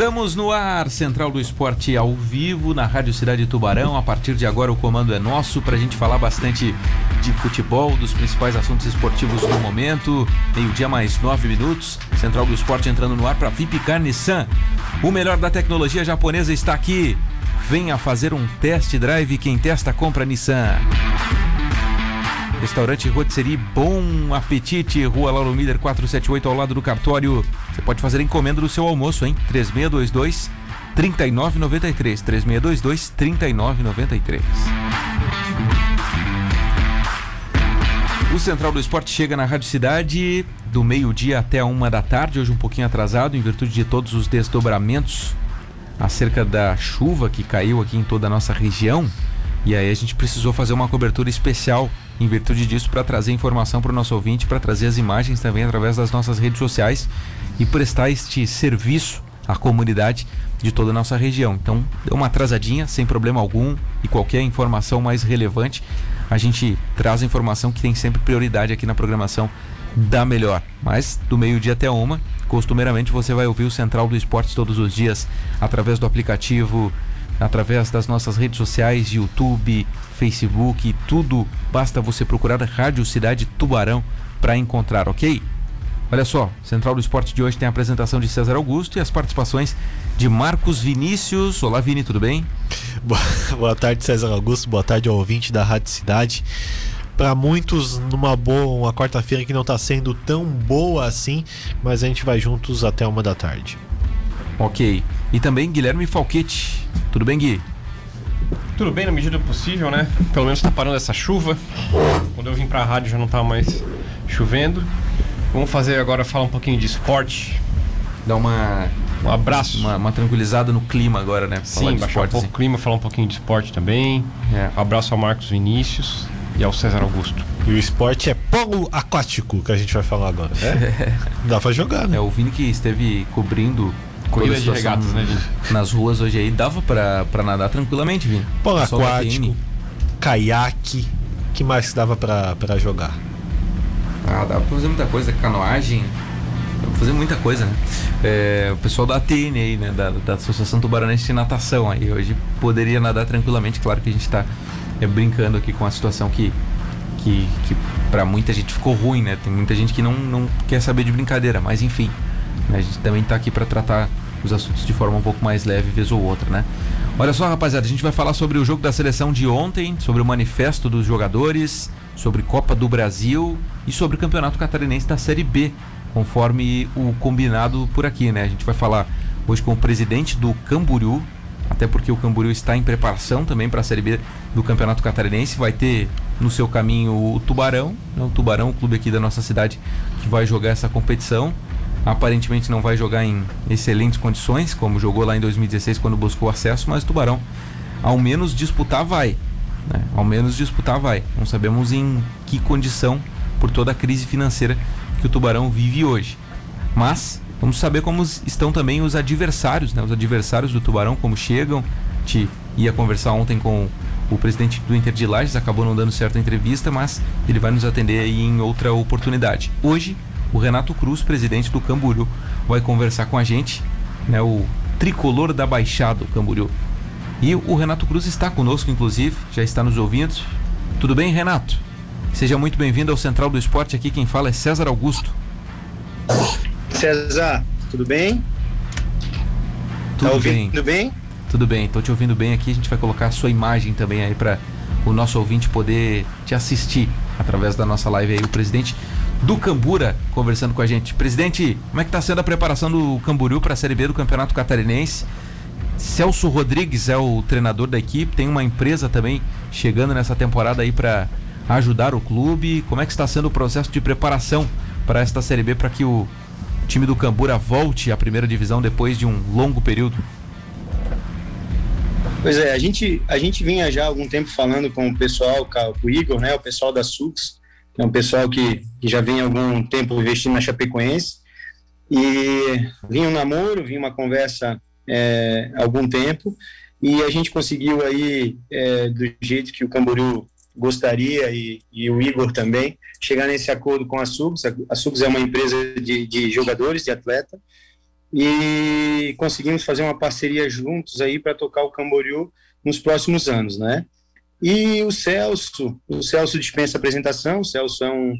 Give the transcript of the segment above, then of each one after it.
Estamos no ar, Central do Esporte ao vivo, na Rádio Cidade Tubarão. A partir de agora o comando é nosso para a gente falar bastante de futebol, dos principais assuntos esportivos do momento. Meio-dia mais nove minutos. Central do Esporte entrando no ar para Vipcar Nissan. O melhor da tecnologia japonesa está aqui. Venha fazer um test drive. Quem testa, compra Nissan. Restaurante Rotisserie Bom Apetite, Rua Lauro Miller 478, ao lado do cartório. Você pode fazer encomenda do seu almoço, hein? 3622 3993. 3622 3993. O Central do Esporte chega na Rádio Cidade do meio-dia até a uma da tarde, hoje um pouquinho atrasado, em virtude de todos os desdobramentos acerca da chuva que caiu aqui em toda a nossa região. E aí a gente precisou fazer uma cobertura especial em virtude disso para trazer informação para o nosso ouvinte, para trazer as imagens também através das nossas redes sociais e prestar este serviço à comunidade de toda a nossa região. Então, deu uma atrasadinha, sem problema algum, e qualquer informação mais relevante, a gente traz a informação que tem sempre prioridade aqui na programação da melhor. Mas do meio-dia até uma, costumeiramente você vai ouvir o Central do Esportes todos os dias através do aplicativo através das nossas redes sociais, YouTube, Facebook, tudo. Basta você procurar Rádio Cidade Tubarão para encontrar, ok? Olha só, Central do Esporte de hoje tem a apresentação de César Augusto e as participações de Marcos Vinícius. Olá, Vini, tudo bem? Boa, tarde, César Augusto. Boa tarde ao ouvinte da Rádio Cidade. Para muitos, numa boa, uma quarta-feira que não está sendo tão boa assim, mas a gente vai juntos até uma da tarde. Ok. E também Guilherme Falquete. Tudo bem, Gui? Tudo bem na medida do possível, né? Pelo menos tá parando essa chuva. Quando eu vim pra rádio já não tá mais chovendo. Vamos fazer agora falar um pouquinho de esporte. Dar uma. Um abraço. Uma, uma tranquilizada no clima agora, né? Falar Sim, baixar esporte, um pouco o clima, falar um pouquinho de esporte também. É. Um abraço ao Marcos Vinícius e ao César Augusto. E o esporte é polo aquático que a gente vai falar agora. É? Dá pra jogar, né? É, o Vini que esteve cobrindo corrida de regatas, né, Vini? Nas ruas hoje aí dava pra, pra nadar tranquilamente, Vini. Polo aquático, caiaque, que mais dava pra, pra jogar? Ah, dava pra fazer muita coisa, canoagem, dá pra fazer muita coisa, né? É, o pessoal da ATN aí, né, da, da Associação Tubaranense de Natação aí, hoje poderia nadar tranquilamente, claro que a gente tá é, brincando aqui com a situação que, que, que para muita gente ficou ruim, né? Tem muita gente que não, não quer saber de brincadeira, mas enfim? A gente também tá aqui para tratar os assuntos de forma um pouco mais leve, vez ou outra, né? Olha só, rapaziada, a gente vai falar sobre o jogo da seleção de ontem, sobre o manifesto dos jogadores, sobre Copa do Brasil e sobre o Campeonato Catarinense da Série B, conforme o combinado por aqui, né? A gente vai falar hoje com o presidente do Camboriú, até porque o Camboriú está em preparação também para a Série B do Campeonato Catarinense. Vai ter no seu caminho o Tubarão, né? o Tubarão, o clube aqui da nossa cidade, que vai jogar essa competição aparentemente não vai jogar em excelentes condições, como jogou lá em 2016 quando buscou acesso, mas o Tubarão, ao menos disputar, vai. Né? Ao menos disputar, vai. Não sabemos em que condição, por toda a crise financeira que o Tubarão vive hoje. Mas vamos saber como estão também os adversários, né? os adversários do Tubarão, como chegam. Te ia conversar ontem com o presidente do Inter de Lages, acabou não dando certa entrevista, mas ele vai nos atender aí em outra oportunidade. Hoje o Renato Cruz, presidente do Camboriú, vai conversar com a gente, né, o tricolor da Baixada, o Camboriú. E o Renato Cruz está conosco, inclusive, já está nos ouvindo. Tudo bem, Renato? Seja muito bem-vindo ao Central do Esporte. Aqui quem fala é César Augusto. César, tudo bem? Tudo tá bem. Tudo bem? Tudo bem, estou te ouvindo bem aqui. A gente vai colocar a sua imagem também aí para o nosso ouvinte poder te assistir através da nossa live aí. O presidente do Cambura conversando com a gente. Presidente, como é que está sendo a preparação do Camboriú para a Série B do Campeonato Catarinense? Celso Rodrigues é o treinador da equipe, tem uma empresa também chegando nessa temporada aí para ajudar o clube. Como é que está sendo o processo de preparação para esta Série B para que o time do Cambura volte à primeira divisão depois de um longo período? Pois é, a gente, a gente vinha já há algum tempo falando com o pessoal, com o Igor, né, o pessoal da Sux, é um pessoal que, que já vem há algum tempo investindo na Chapecoense. E vinha um namoro, vinha uma conversa é, há algum tempo, e a gente conseguiu aí, é, do jeito que o Camboriú gostaria e, e, o Igor também, chegar nesse acordo com a Subs. A Subs é uma empresa de, de jogadores, de atleta, e conseguimos fazer uma parceria juntos aí para tocar o Camboriú nos próximos anos, né? E o Celso, o Celso dispensa apresentação, o Celso é um,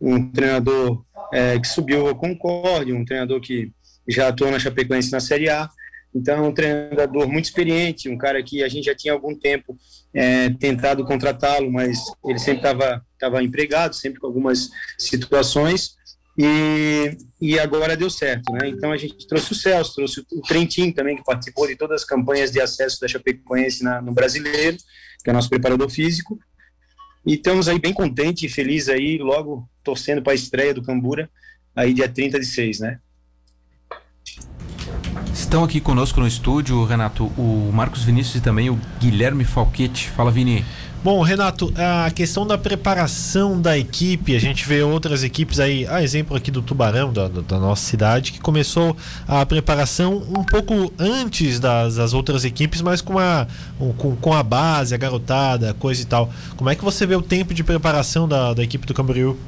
um treinador é, que subiu ao Concorde, um treinador que já atuou na Chapecoense na Série A, então, um treinador muito experiente, um cara que a gente já tinha algum tempo é, tentado contratá-lo, mas ele sempre estava tava empregado, sempre com algumas situações, e, e agora deu certo, né? Então, a gente trouxe o Celso, trouxe o Trentin também, que participou de todas as campanhas de acesso da Chapecoense na, no Brasileiro, que é nosso preparador físico, e estamos aí bem contentes e felizes aí, logo torcendo para a estreia do Cambura, aí dia 30 de 6, né? Estão aqui conosco no estúdio, Renato, o Marcos Vinícius e também o Guilherme Falquete. Fala, Vini. Bom, Renato, a questão da preparação da equipe, a gente vê outras equipes aí, a exemplo aqui do Tubarão, da, da nossa cidade, que começou a preparação um pouco antes das, das outras equipes, mas com a, com, com a base, a garotada, coisa e tal. Como é que você vê o tempo de preparação da, da equipe do Camboriú?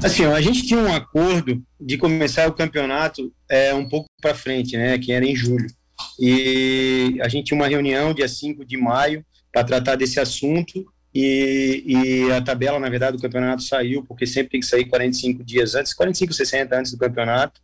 Assim, a gente tinha um acordo de começar o campeonato é, um pouco para frente, né, que era em julho. E a gente tinha uma reunião dia 5 de maio para tratar desse assunto e, e, a tabela, na verdade, do campeonato saiu, porque sempre tem que sair 45 dias antes, 45, 60 antes do campeonato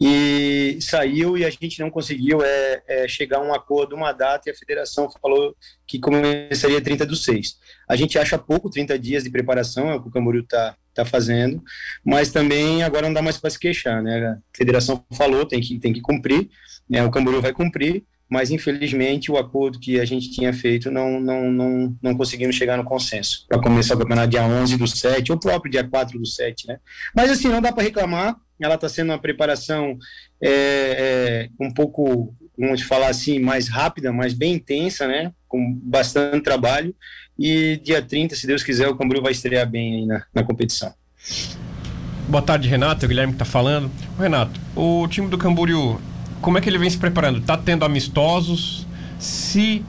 e saiu e a gente não conseguiu é, é, chegar a um acordo, uma data, e a federação falou que começaria 30 do 6. A gente acha pouco 30 dias de preparação, é o que o Camboriú está tá fazendo, mas também agora não dá mais para se queixar, né? A federação falou, tem que, tem que cumprir, né? o Camboriú vai cumprir, mas infelizmente o acordo que a gente tinha feito não, não, não, não conseguimos chegar no consenso para começar o campeonato dia 11 do 7, ou próprio dia 4 do 7, né? Mas assim, não dá para reclamar, ela está sendo uma preparação é, é, um pouco, vamos falar assim, mais rápida, mas bem intensa, né? Com bastante trabalho, e dia 30, se Deus quiser, o Camboriú vai estrear bem aí na, na competição. Boa tarde, Renato. É o Guilherme que está falando. Renato, o time do Camboriú como é que ele vem se preparando? Está tendo amistosos? Se,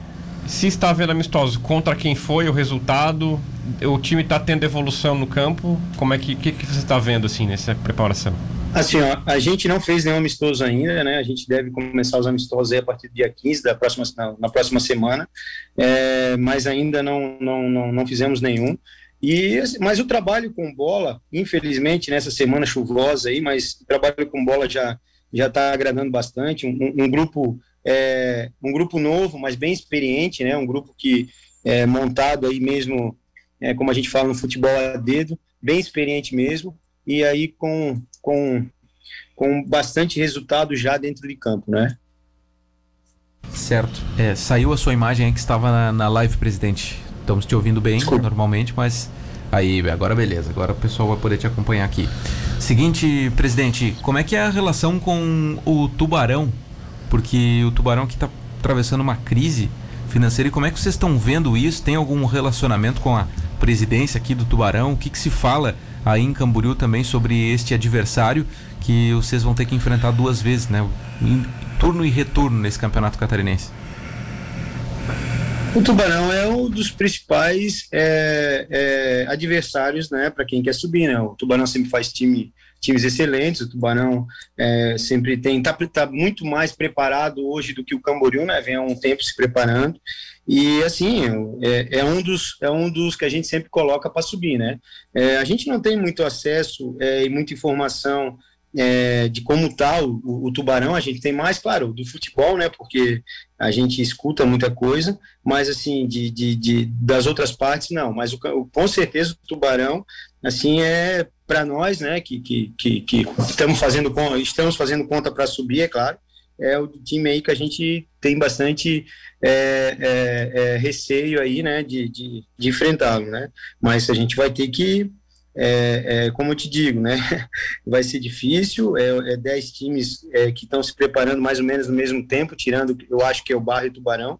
se está havendo amistosos, contra quem foi o resultado? O time está tendo evolução no campo? Como é que, que, que você está vendo assim nessa preparação? Assim, ó, a gente não fez nenhum amistoso ainda, né? A gente deve começar os amistosos a partir do dia 15 da próxima, na, na próxima semana, é, mas ainda não, não, não, não fizemos nenhum. E, mas o trabalho com bola, infelizmente, nessa semana chuvosa aí, mas o trabalho com bola já, já está agradando bastante. Um, um grupo é, um grupo novo, mas bem experiente, né? Um grupo que é montado aí mesmo, é, como a gente fala no futebol a dedo, bem experiente mesmo. E aí com com com bastante resultado já dentro de campo, né? Certo. É, saiu a sua imagem aí que estava na, na live, presidente. Estamos te ouvindo bem Desculpa. normalmente, mas aí agora beleza. Agora o pessoal vai poder te acompanhar aqui. Seguinte, presidente, como é que é a relação com o Tubarão? Porque o Tubarão aqui está atravessando uma crise financeira e como é que vocês estão vendo isso? Tem algum relacionamento com a presidência aqui do Tubarão? O que, que se fala aí em Camboriú também sobre este adversário que vocês vão ter que enfrentar duas vezes, né? Em turno e retorno nesse campeonato catarinense. O Tubarão é um dos principais é, é, adversários, né, para quem quer subir, né? O Tubarão sempre faz time, times excelentes. O Tubarão é, sempre tem tá, tá, muito mais preparado hoje do que o Camboriú, né? Vem há um tempo se preparando e assim é, é um dos é um dos que a gente sempre coloca para subir, né? É, a gente não tem muito acesso é, e muita informação é, de como está o, o, tubarão, a gente tem mais, claro, do futebol, né? Porque a gente escuta muita coisa, mas assim, de, de, de das outras partes, não. Mas o, com certeza o tubarão, assim, é para nós, né? Que, que, que, que, estamos fazendo estamos fazendo conta para subir, é claro. É o time aí que a gente tem bastante é, é, é receio aí, né? De, de, de enfrentá-lo, né? Mas a gente vai ter que é, é, como eu te digo, né, vai ser difícil, é, é 10 times é, que estão se preparando mais ou menos no mesmo tempo, tirando, eu acho que é o Barro e o Tubarão,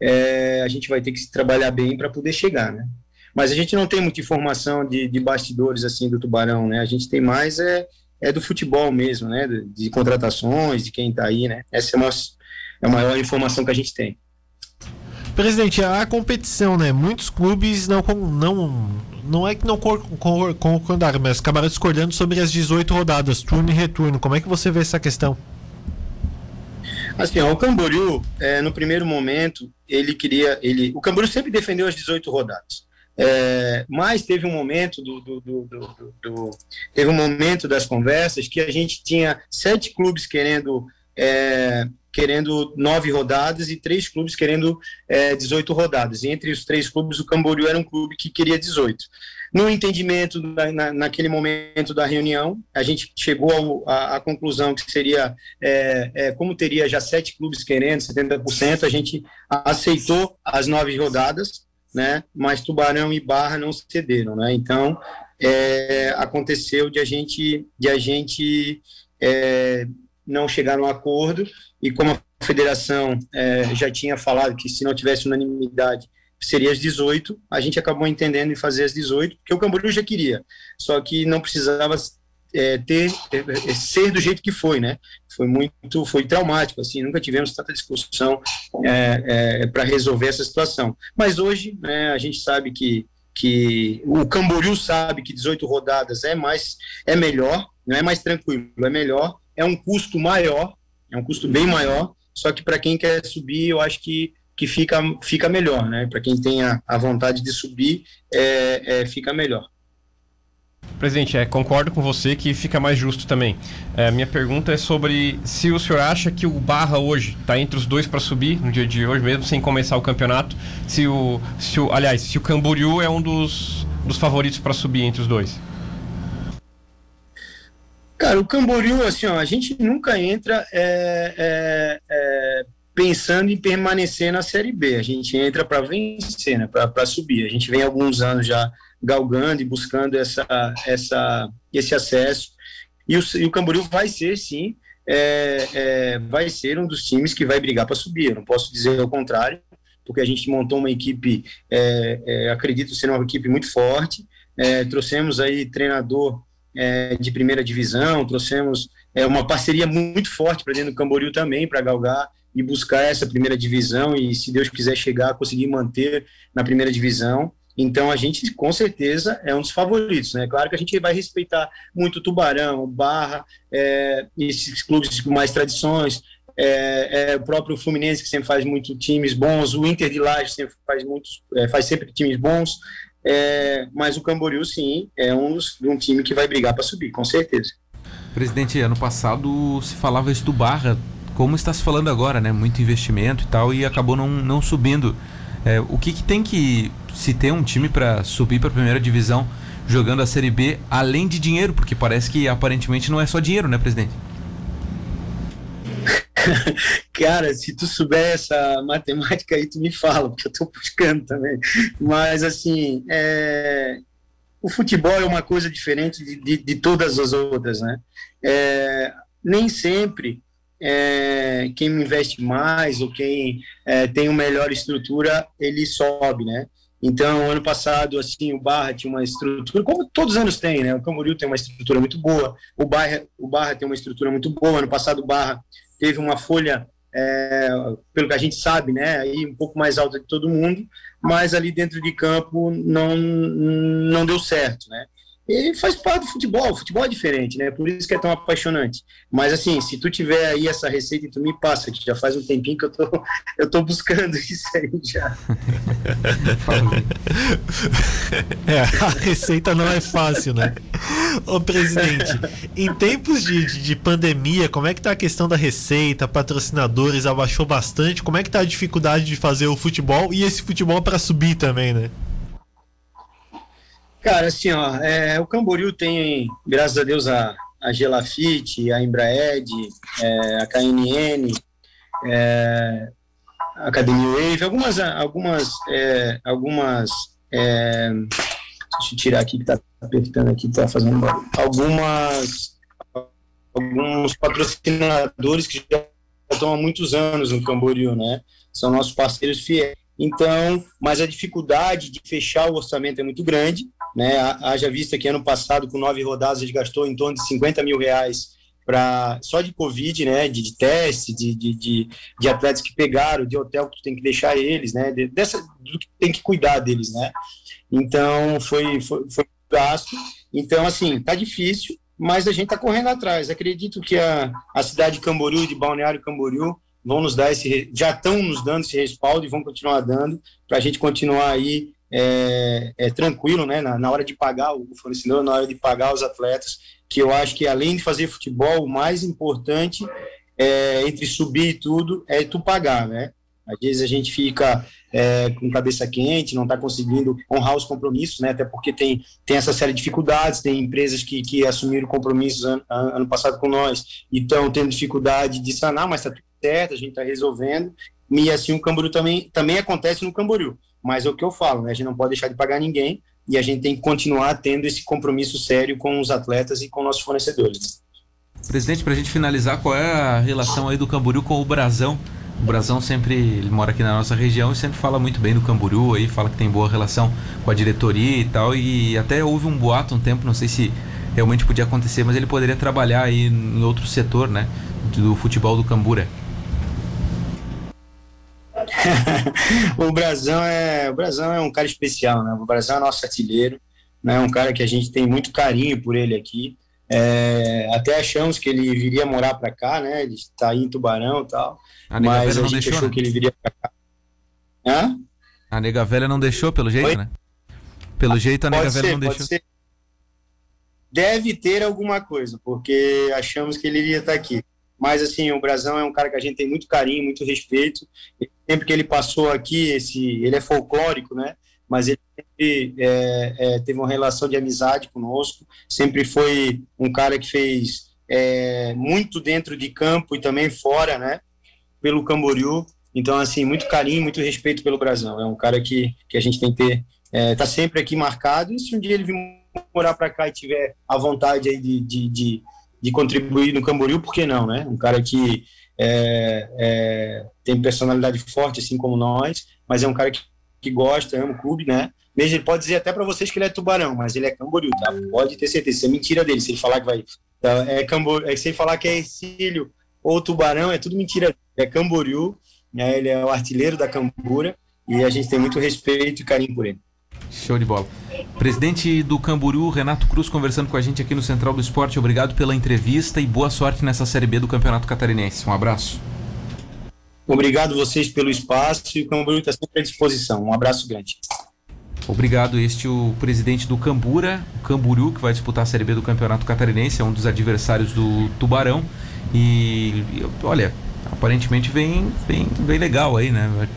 é, a gente vai ter que se trabalhar bem para poder chegar, né. Mas a gente não tem muita informação de, de bastidores, assim, do Tubarão, né, a gente tem mais é, é do futebol mesmo, né, de, de contratações, de quem está aí, né, essa é, uma, é a maior informação que a gente tem. Presidente, a competição, né? Muitos clubes não, não não é que não concordaram, mas acabaram discordando sobre as 18 rodadas, turno e retorno. Como é que você vê essa questão? Assim, ó, o Camboriú, é, no primeiro momento, ele queria. Ele, o Camboriú sempre defendeu as 18 rodadas. É, mas teve um momento do, do, do, do, teve um momento das conversas que a gente tinha sete clubes querendo é, querendo nove rodadas e três clubes querendo é, 18 rodadas. E entre os três clubes, o Camboriú era um clube que queria 18. No entendimento, na, naquele momento da reunião, a gente chegou à conclusão que seria, é, é, como teria já sete clubes querendo, 70%, a gente aceitou as nove rodadas, né? mas Tubarão e Barra não cederam. Né? Então, é, aconteceu de a gente, de a gente é, não chegar no acordo, e como a federação é, já tinha falado que se não tivesse unanimidade seria as 18, a gente acabou entendendo em fazer as 18, porque o Camboriú já queria, só que não precisava é, ter é, é, ser do jeito que foi, né? Foi muito, foi traumático, assim, nunca tivemos tanta discussão é, é para resolver essa situação. Mas hoje, né, a gente sabe que que o Camboriú sabe que 18 rodadas é mais é melhor, não é mais tranquilo, é melhor, é um custo maior, é um custo bem maior, só que para quem quer subir, eu acho que, que fica, fica melhor, né? Para quem tem a, a, vontade de subir, é, é, fica melhor. Presidente, é, concordo com você que fica mais justo também. É, minha pergunta é sobre se o senhor acha que o Barra hoje está entre os dois para subir no dia de hoje, mesmo sem começar o campeonato. Se o, se o, aliás, se o Camboriú é um dos, dos favoritos para subir entre os dois. Cara, o Camboriú, assim, ó, a gente nunca entra é, é, é, pensando em permanecer na Série B. A gente entra para vencer, né, para subir. A gente vem alguns anos já galgando e buscando essa, essa, esse acesso. E o, e o Camboriú vai ser, sim, é, é, vai ser um dos times que vai brigar para subir. Eu não posso dizer o contrário, porque a gente montou uma equipe, é, acredito ser uma equipe muito forte. trouxemos aí treinador é, de primeira divisão, trouxemos é, uma parceria muito forte para dentro do Camboriú também, para galgar e buscar essa primeira divisão e, se Deus quiser chegar, conseguir manter na primeira divisão. Então, a gente, com certeza, é um dos favoritos, né? Claro que a gente vai respeitar muito o Tubarão, Barra, é, esses clubes com mais tradições, é, é, o próprio Fluminense, que sempre faz muitos times bons, o Inter de Laje sempre faz, muitos, é, faz sempre times bons, é, mas o Camboriú, sim, é um, um time que vai brigar para subir, com certeza. Presidente, ano passado se falava isso do Barra, como está se falando agora, né? Muito investimento e tal, e acabou não, não subindo. É, o que, que, tem que se ter um time para subir para a primeira divisão jogando a Série B, além de dinheiro? Porque parece que aparentemente não é só dinheiro, né, presidente? Cara, se tu souber essa matemática aí, tu me fala, porque eu tô buscando também. Mas, assim, é... o futebol é uma coisa diferente de, de, de todas as outras, né? É... Nem sempre é... quem investe mais ou quem é, tem uma melhor estrutura, ele sobe, né? Então, ano passado, assim, o Barra tinha uma estrutura, como todos os anos tem, né? O Camboriú tem uma estrutura muito boa, o Barra, o Barra tem uma estrutura muito boa. Ano passado, o Barra teve uma folha, é, pelo que a gente sabe, né, aí um pouco mais alta de todo mundo, mas ali dentro de campo não, não deu certo, né? E faz parte do futebol, o futebol é diferente, né? Por isso que é tão apaixonante. Mas assim, se tu tiver aí essa receita tu me passa, que já faz um tempinho que eu tô, eu tô buscando isso aí já. é, a receita não é fácil, né? Ô presidente, em tempos de, de, de, pandemia, como é que tá a questão da receita, patrocinadores abaixou bastante? Como é que tá a dificuldade de fazer o futebol e esse futebol para subir também, né? Cara, assim, ó, é, o Camboriú tem, graças a Deus, a, a Gelafite, a Embraed, é, a KNN, é, a Academia Wave, algumas, algumas, é, algumas, é, deixa eu tirar aqui que tá apertando aqui, tá fazendo barulho, algumas, alguns patrocinadores que já estão há muitos anos no Camboriú, né? São nossos parceiros fiéis. Então, mas a dificuldade de fechar o orçamento é muito grande, né? Haja vista que ano passado, com nove rodadas, a gente gastou em torno de 50 mil reais para só de Covid, né? De, de teste, de, de, de, de, atletas que pegaram, de hotel que tu tem que deixar eles, né? De, dessa, do que tem que cuidar deles, né? Então, foi, foi, foi gasto. Então, assim, tá difícil, mas a gente tá correndo atrás. Acredito que a, a cidade de Camboriú, de Balneário Camboriú, vão nos dar esse, já estão nos dando esse respaldo e vão continuar dando para a gente continuar aí é, é, tranquilo, né, na, na, hora de pagar o fornecedor, na hora de pagar os atletas, que eu acho que além de fazer futebol, o mais importante é, entre subir e tudo é tu pagar, né? Às vezes a gente fica é, com cabeça quente, não está conseguindo honrar os compromissos, né? Até porque tem, tem essa série de dificuldades, tem empresas que, que assumiram compromissos ano, ano passado com nós e estão tendo dificuldade de sanar, mas está tudo certo, a gente está resolvendo. E assim o Camboriú também, também acontece no Camboriú. Mas é o que eu falo, né? A gente não pode deixar de pagar ninguém e a gente tem que continuar tendo esse compromisso sério com os atletas e com nossos fornecedores. Presidente, para a gente finalizar, qual é a relação aí do Camboriú com o Brasão? O Brasão sempre ele mora aqui na nossa região e sempre fala muito bem do Camboriú aí, fala que tem boa relação com a diretoria e tal. E até houve um boato um tempo, não sei se realmente podia acontecer, mas ele poderia trabalhar aí em outro setor, né? Do futebol do Cambura. o Brasão é o Brasão é um cara especial, né? O Brasão é nosso artilheiro, né? Um cara que a gente tem muito carinho por ele aqui. É, até achamos que ele viria morar para cá, né? Ele está aí em Tubarão e tal. A mas a gente deixou, achou né? que ele viria para cá. Hã? A nega velha não deixou, pelo jeito, Oi? né? Pelo jeito a nega pode velha ser, não deixou. Ser. Deve ter alguma coisa, porque achamos que ele iria estar aqui. Mas, assim, o Brasão é um cara que a gente tem muito carinho, muito respeito. Sempre que ele passou aqui, esse, ele é folclórico, né? Mas ele sempre é, é, teve uma relação de amizade conosco. Sempre foi um cara que fez é, muito dentro de campo e também fora, né? Pelo Camboriú. Então, assim, muito carinho, muito respeito pelo Brasão. É um cara que, que a gente tem que ter, é, tá sempre aqui marcado. E se um dia ele vir morar para cá e tiver a vontade aí de, de, de de contribuir no Camboriú, por que não, né? Um cara que é, é, tem personalidade forte, assim como nós, mas é um cara que, que gosta, ama o clube, né? Mesmo ele pode dizer até para vocês que ele é tubarão, mas ele é Camboriú, tá? Pode ter certeza, isso é mentira dele. Se ele falar que vai. Tá? É Camboriú, é, se ele falar que é Ercílio ou Tubarão, é tudo mentira. É Camboriú, né? ele é o artilheiro da Cambura e a gente tem muito respeito e carinho por ele. Show de bola. Presidente do Camburu, Renato Cruz, conversando com a gente aqui no Central do Esporte. Obrigado pela entrevista e boa sorte nessa Série B do Campeonato Catarinense. Um abraço. Obrigado vocês pelo espaço e o Camburu está sempre à disposição. Um abraço grande. Obrigado. Este é o presidente do Cambura, o Camburu, que vai disputar a Série B do Campeonato Catarinense, é um dos adversários do Tubarão. E olha, aparentemente vem, vem, vem legal aí, né?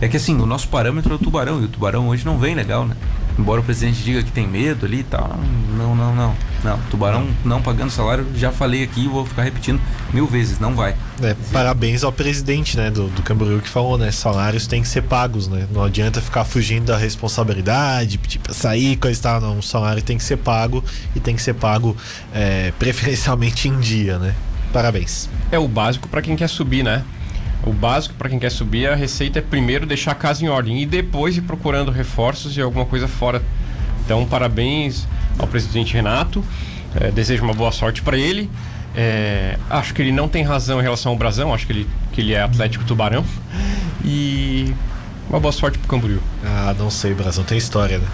É que assim, o nosso parâmetro é o tubarão, e o tubarão hoje não vem legal, né? Embora o presidente diga que tem medo ali e tal, não, não, não. Não, tubarão não pagando salário, já falei aqui vou ficar repetindo mil vezes, não vai. É, parabéns ao presidente, né, do, do Camboriú que falou, né? Salários têm que ser pagos, né? Não adianta ficar fugindo da responsabilidade, pedir pra sair, coisa e tal. Não, o salário tem que ser pago e tem que ser pago é, preferencialmente em dia, né? Parabéns. É o básico para quem quer subir, né? O básico para quem quer subir, a receita é primeiro deixar a casa em ordem e depois ir procurando reforços e alguma coisa fora. Então, parabéns ao presidente Renato. É, desejo uma boa sorte para ele. É, acho que ele não tem razão em relação ao Brasão, acho que ele, que ele é Atlético Tubarão. E uma boa sorte pro Camboriú. Ah, não sei, Brasão tem história, né?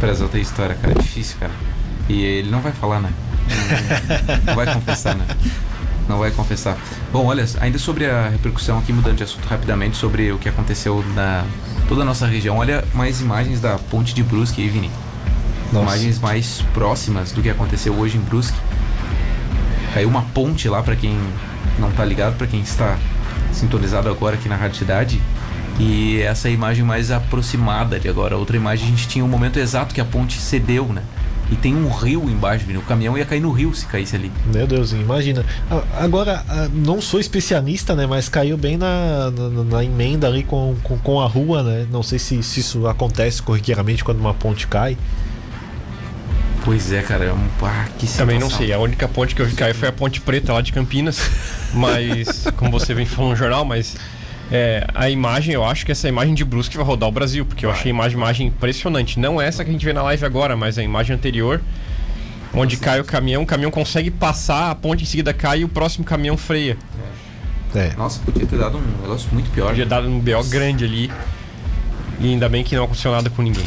Brasão tem história, cara, é difícil, cara. E ele não vai falar, né? Não vai confessar, né? Não vai confessar. Bom, olha, ainda sobre a repercussão aqui, mudando de assunto rapidamente, sobre o que aconteceu na toda a nossa região, olha mais imagens da ponte de Brusque aí, Vini. Nossa. Imagens mais próximas do que aconteceu hoje em Brusque. Caiu uma ponte lá para quem não tá ligado, para quem está sintonizado agora aqui na Rádio Cidade. E essa é a imagem mais aproximada de agora. Outra imagem a gente tinha o um momento exato que a ponte cedeu, né? E tem um rio embaixo, o caminhão ia cair no rio se caísse ali. Meu Deus, imagina. Agora, não sou especialista, né? Mas caiu bem na, na, na emenda ali com, com, com, a rua, né? Não sei se, se isso acontece corriqueiramente quando uma ponte cai. Pois é, cara, é um ah, que Também não sei, a única ponte que eu vi cair foi a Ponte Preta lá de Campinas. Mas, como você vem falando no jornal, mas é, a imagem, eu acho que essa imagem de Brusque vai rodar o Brasil, porque eu achei a imagem, imagem impressionante. Não essa que a gente vê na live agora, mas a imagem anterior, onde Nossa. cai o caminhão, o caminhão consegue passar, a ponte em seguida cai e o próximo caminhão freia. É. Nossa, podia ter dado um negócio muito pior. Podia ter dado um BO grande ali. E ainda bem que não aconteceu nada com ninguém.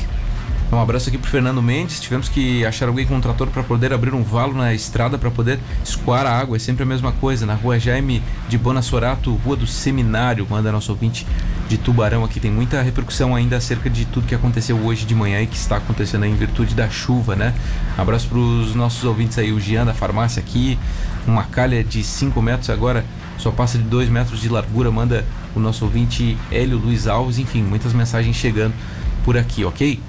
Um abraço aqui pro Fernando Mendes. Tivemos que achar alguém com um trator para poder abrir um valo na estrada para poder escoar a água. É sempre a mesma coisa. Na rua Jaime de Bonassorato, rua do Seminário, manda nosso ouvinte de Tubarão aqui. Tem muita repercussão ainda acerca de tudo que aconteceu hoje de manhã e que está acontecendo em virtude da chuva, né? Abraço pros nossos ouvintes aí, o Gian da farmácia aqui. Uma calha de 5 metros agora só passa de 2 metros de largura. Manda o nosso ouvinte Hélio Luiz Alves. Enfim, muitas mensagens chegando por aqui, ok?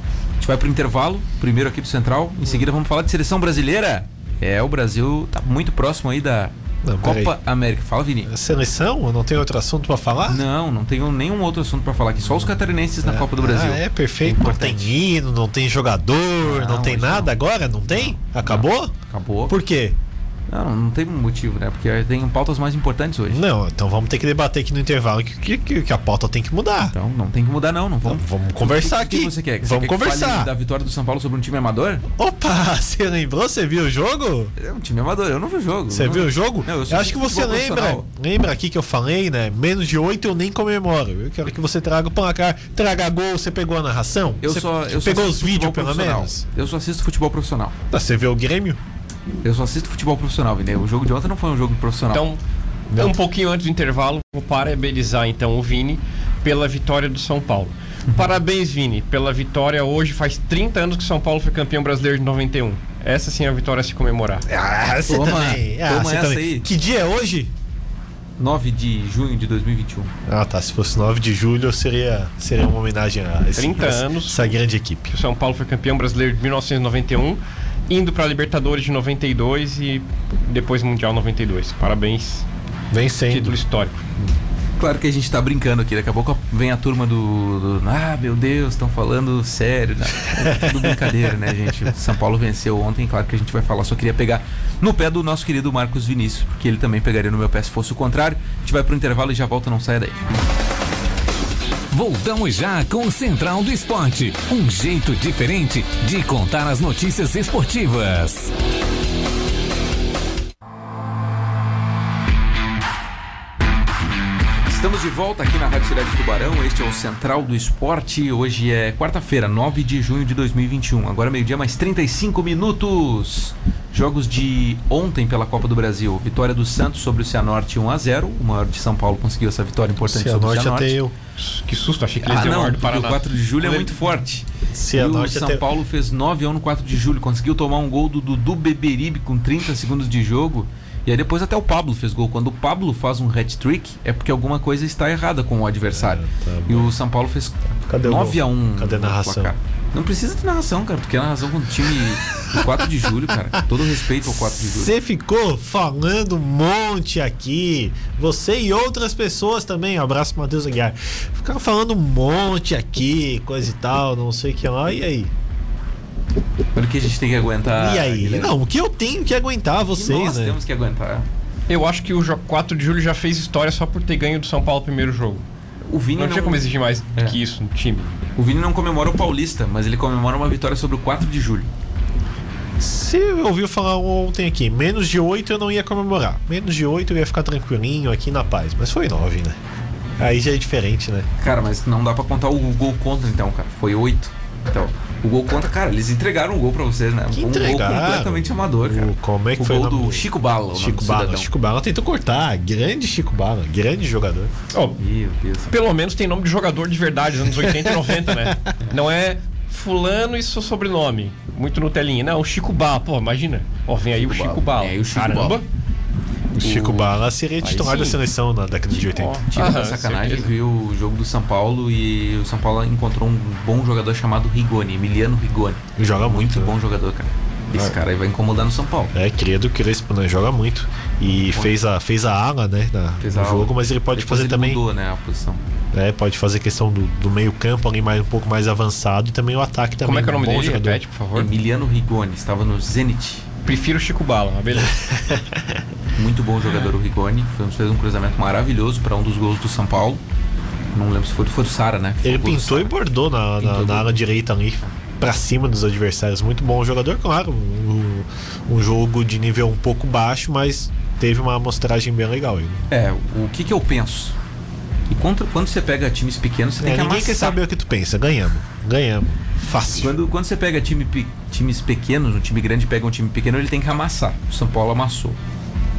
Vai pro intervalo, primeiro aqui do Central. Em seguida vamos falar de seleção brasileira. É, o Brasil tá muito próximo aí da Não. Copa América. Fala, Vini. Seleção? Eu não tenho outro assunto pra falar? Não, não tenho nenhum outro assunto pra falar aqui. Só os catarinenses na Copa do Brasil. Ah, é perfeito. É não tem hino, não tem jogador, não, Não, tem nada não. agora? Não tem? Acabou? Acabou. Por quê? Não, não tem motivo, né? Porque tem pautas mais importantes hoje. Não, então vamos ter que debater aqui no intervalo que, que, que a pauta tem que mudar. Então não tem que mudar, não. Não vamos. Então, vamos conversar O que, que aqui. você quer? Você Vamos quer que conversar. fale da vitória do São Paulo sobre um time amador? Opa, você lembrou? Você viu o jogo? É um time amador. Eu não vi o jogo. Você Não- viu o jogo? Não, eu eu só acho que você lembra. Lembra aqui que eu falei, né? Menos de 8 eu nem comemoro. Eu quero que você traga o placar, traga gol. Você pegou a narração? Eu você só, eu só pegou os assisto vídeos, pelo menos? Eu só assisto futebol profissional. Ah, Você viu o Grêmio? Eu só assisto futebol profissional, Vini. O jogo de ontem não foi um jogo profissional. Então, Não. um pouquinho antes do intervalo, vou parabenizar então o Vini pela vitória do São Paulo. Uhum. Parabéns, Vini, pela vitória hoje. Faz 30 anos que o São Paulo foi campeão brasileiro de 91. Essa sim é a vitória a se comemorar. Ah, você Toma, também. Ah, toma você essa também. aí. Que dia é hoje? 9 de junho de 2021. Ah, tá. Se fosse 9 de julho, seria, seria uma homenagem a esse, 30 essa, anos. essa grande equipe. O São Paulo foi campeão brasileiro de 1991, indo para a Libertadores de 92 e depois Mundial 92. Parabéns, Vencendo. título histórico. Claro que a gente tá brincando aqui. Daqui a pouco vem a turma do. do- ah, meu Deus, estão falando sério. Não, é tudo brincadeira, né, gente? O São Paulo venceu ontem. Claro que a gente vai falar. Só queria pegar no pé do nosso querido Marcos Vinícius, porque ele também pegaria no meu pé se fosse o contrário. A gente vai pro intervalo e já volta, não saia daí. Voltamos já com Central do Esporte. Um jeito diferente de contar as notícias esportivas. Estamos de volta aqui na Rádio Cidade Tubarão. Este é o Central do Esporte. Hoje é quarta-feira, 9 de junho de 2021. Agora meio-dia, mais 35 minutos. Jogos de ontem pela Copa do Brasil. Vitória do Santos sobre o Cianorte 1 a 0 O maior de São Paulo conseguiu essa vitória importante sobre o Cianorte Cianorte. até eu. Que susto, achei que ele ia Ah, não, do porque o Paraná. 4 de julho é muito forte. E o Cianorte São até Paulo fez 9 a 1 no 4 de julho, conseguiu tomar um gol do Dudu Beberibe com 30 segundos de jogo. E aí depois até o Pablo fez gol. Quando o Pablo faz um hat-trick, é porque alguma coisa está errada com o adversário. É, tá e o São Paulo fez Cadê o 9 a 1 Cadê a narração? placar. Não precisa de narração, cara, porque é a narração com o time do 4 de julho, cara. Todo respeito ao 4 de julho. Você ficou falando um monte aqui. Você e outras pessoas também. Abraço, Matheus Aguiar. Ficaram falando um monte aqui, coisa e tal, não sei o que lá. E aí? Olha o que a gente tem que aguentar. e aí? Guilherme. Não, o que eu tenho que aguentar E vocês, nós né? temos que aguentar. Eu acho que o jo- 4 de julho já fez história só por ter ganho do São Paulo o primeiro jogo. O Vini Não, não, tinha como exigir mais É. que isso no time. o Vini não comemora o Paulista, mas ele comemora uma vitória sobre o 4 de julho. Você ouviu falar ontem aqui, menos de 8 eu não ia comemorar. Menos de 8 eu ia ficar tranquilinho aqui na paz. Mas foi 9, né? Aí já é diferente, né? Cara, mas não dá pra contar o gol contra então, cara. Foi 8. Então, o gol contra, cara, eles entregaram um gol pra vocês, né? Que um gol entregaram? completamente amador, cara. O- como é que o foi gol do? Chico Bala, Chico Bala. cidadão. Chico Bala tentou cortar. Grande Chico Bala. Grande jogador. Ó, Meu Deus. pelo menos tem nome de jogador de verdade, dos anos 80 e 90, né? Não é fulano e seu sobrenome. Muito Nutelinha. Não, Chico Bala. Pô, imagina. Ó, vem aí o Chico Chico Bala. Bala. É, e o Chico Caramba. Bala. O Chico Bala seria titular da seleção na década de 80. Ó, Tipo, aham, pra sacanagem, certeza. viu o jogo do São Paulo e o São Paulo encontrou um bom jogador chamado Rigoni, Emiliano Rigoni. Joga muito. Muito né? bom jogador, cara. Esse É. cara aí vai incomodar no São Paulo. É, querido Crespo, né? Joga muito. E fez a, fez a ala, né? Na, Fez no a ala. jogo, mas ele pode Depois fazer ele também. mudou, né, a posição. É, pode fazer questão do, do meio-campo ali mais um pouco mais avançado e também o ataque também. Como é que é o nome um bom dele? jogador. Repete, por favor. Emiliano Rigoni, estava no Zenit. Prefiro Chico Bala, mas beleza. Muito bom jogador o Rigoni. Fez fez um cruzamento maravilhoso para um dos gols do São Paulo. Não lembro se foi, foi do Sara, né? Foi Ele pintou e bordou na, na, Pintou na ala direita ali. Pra cima dos adversários. Muito bom jogador, claro. Um, um jogo de nível um pouco baixo, mas teve uma amostragem bem legal. Ele. É, o que que eu penso? E quando, quando você pega times pequenos, você tem É, que ninguém amassar. quer saber o que tu pensa. Ganhamos. Ganhamos. Fácil. Quando, quando você pega time, times pequenos, um time grande pega um time pequeno, ele tem que amassar. O São Paulo amassou.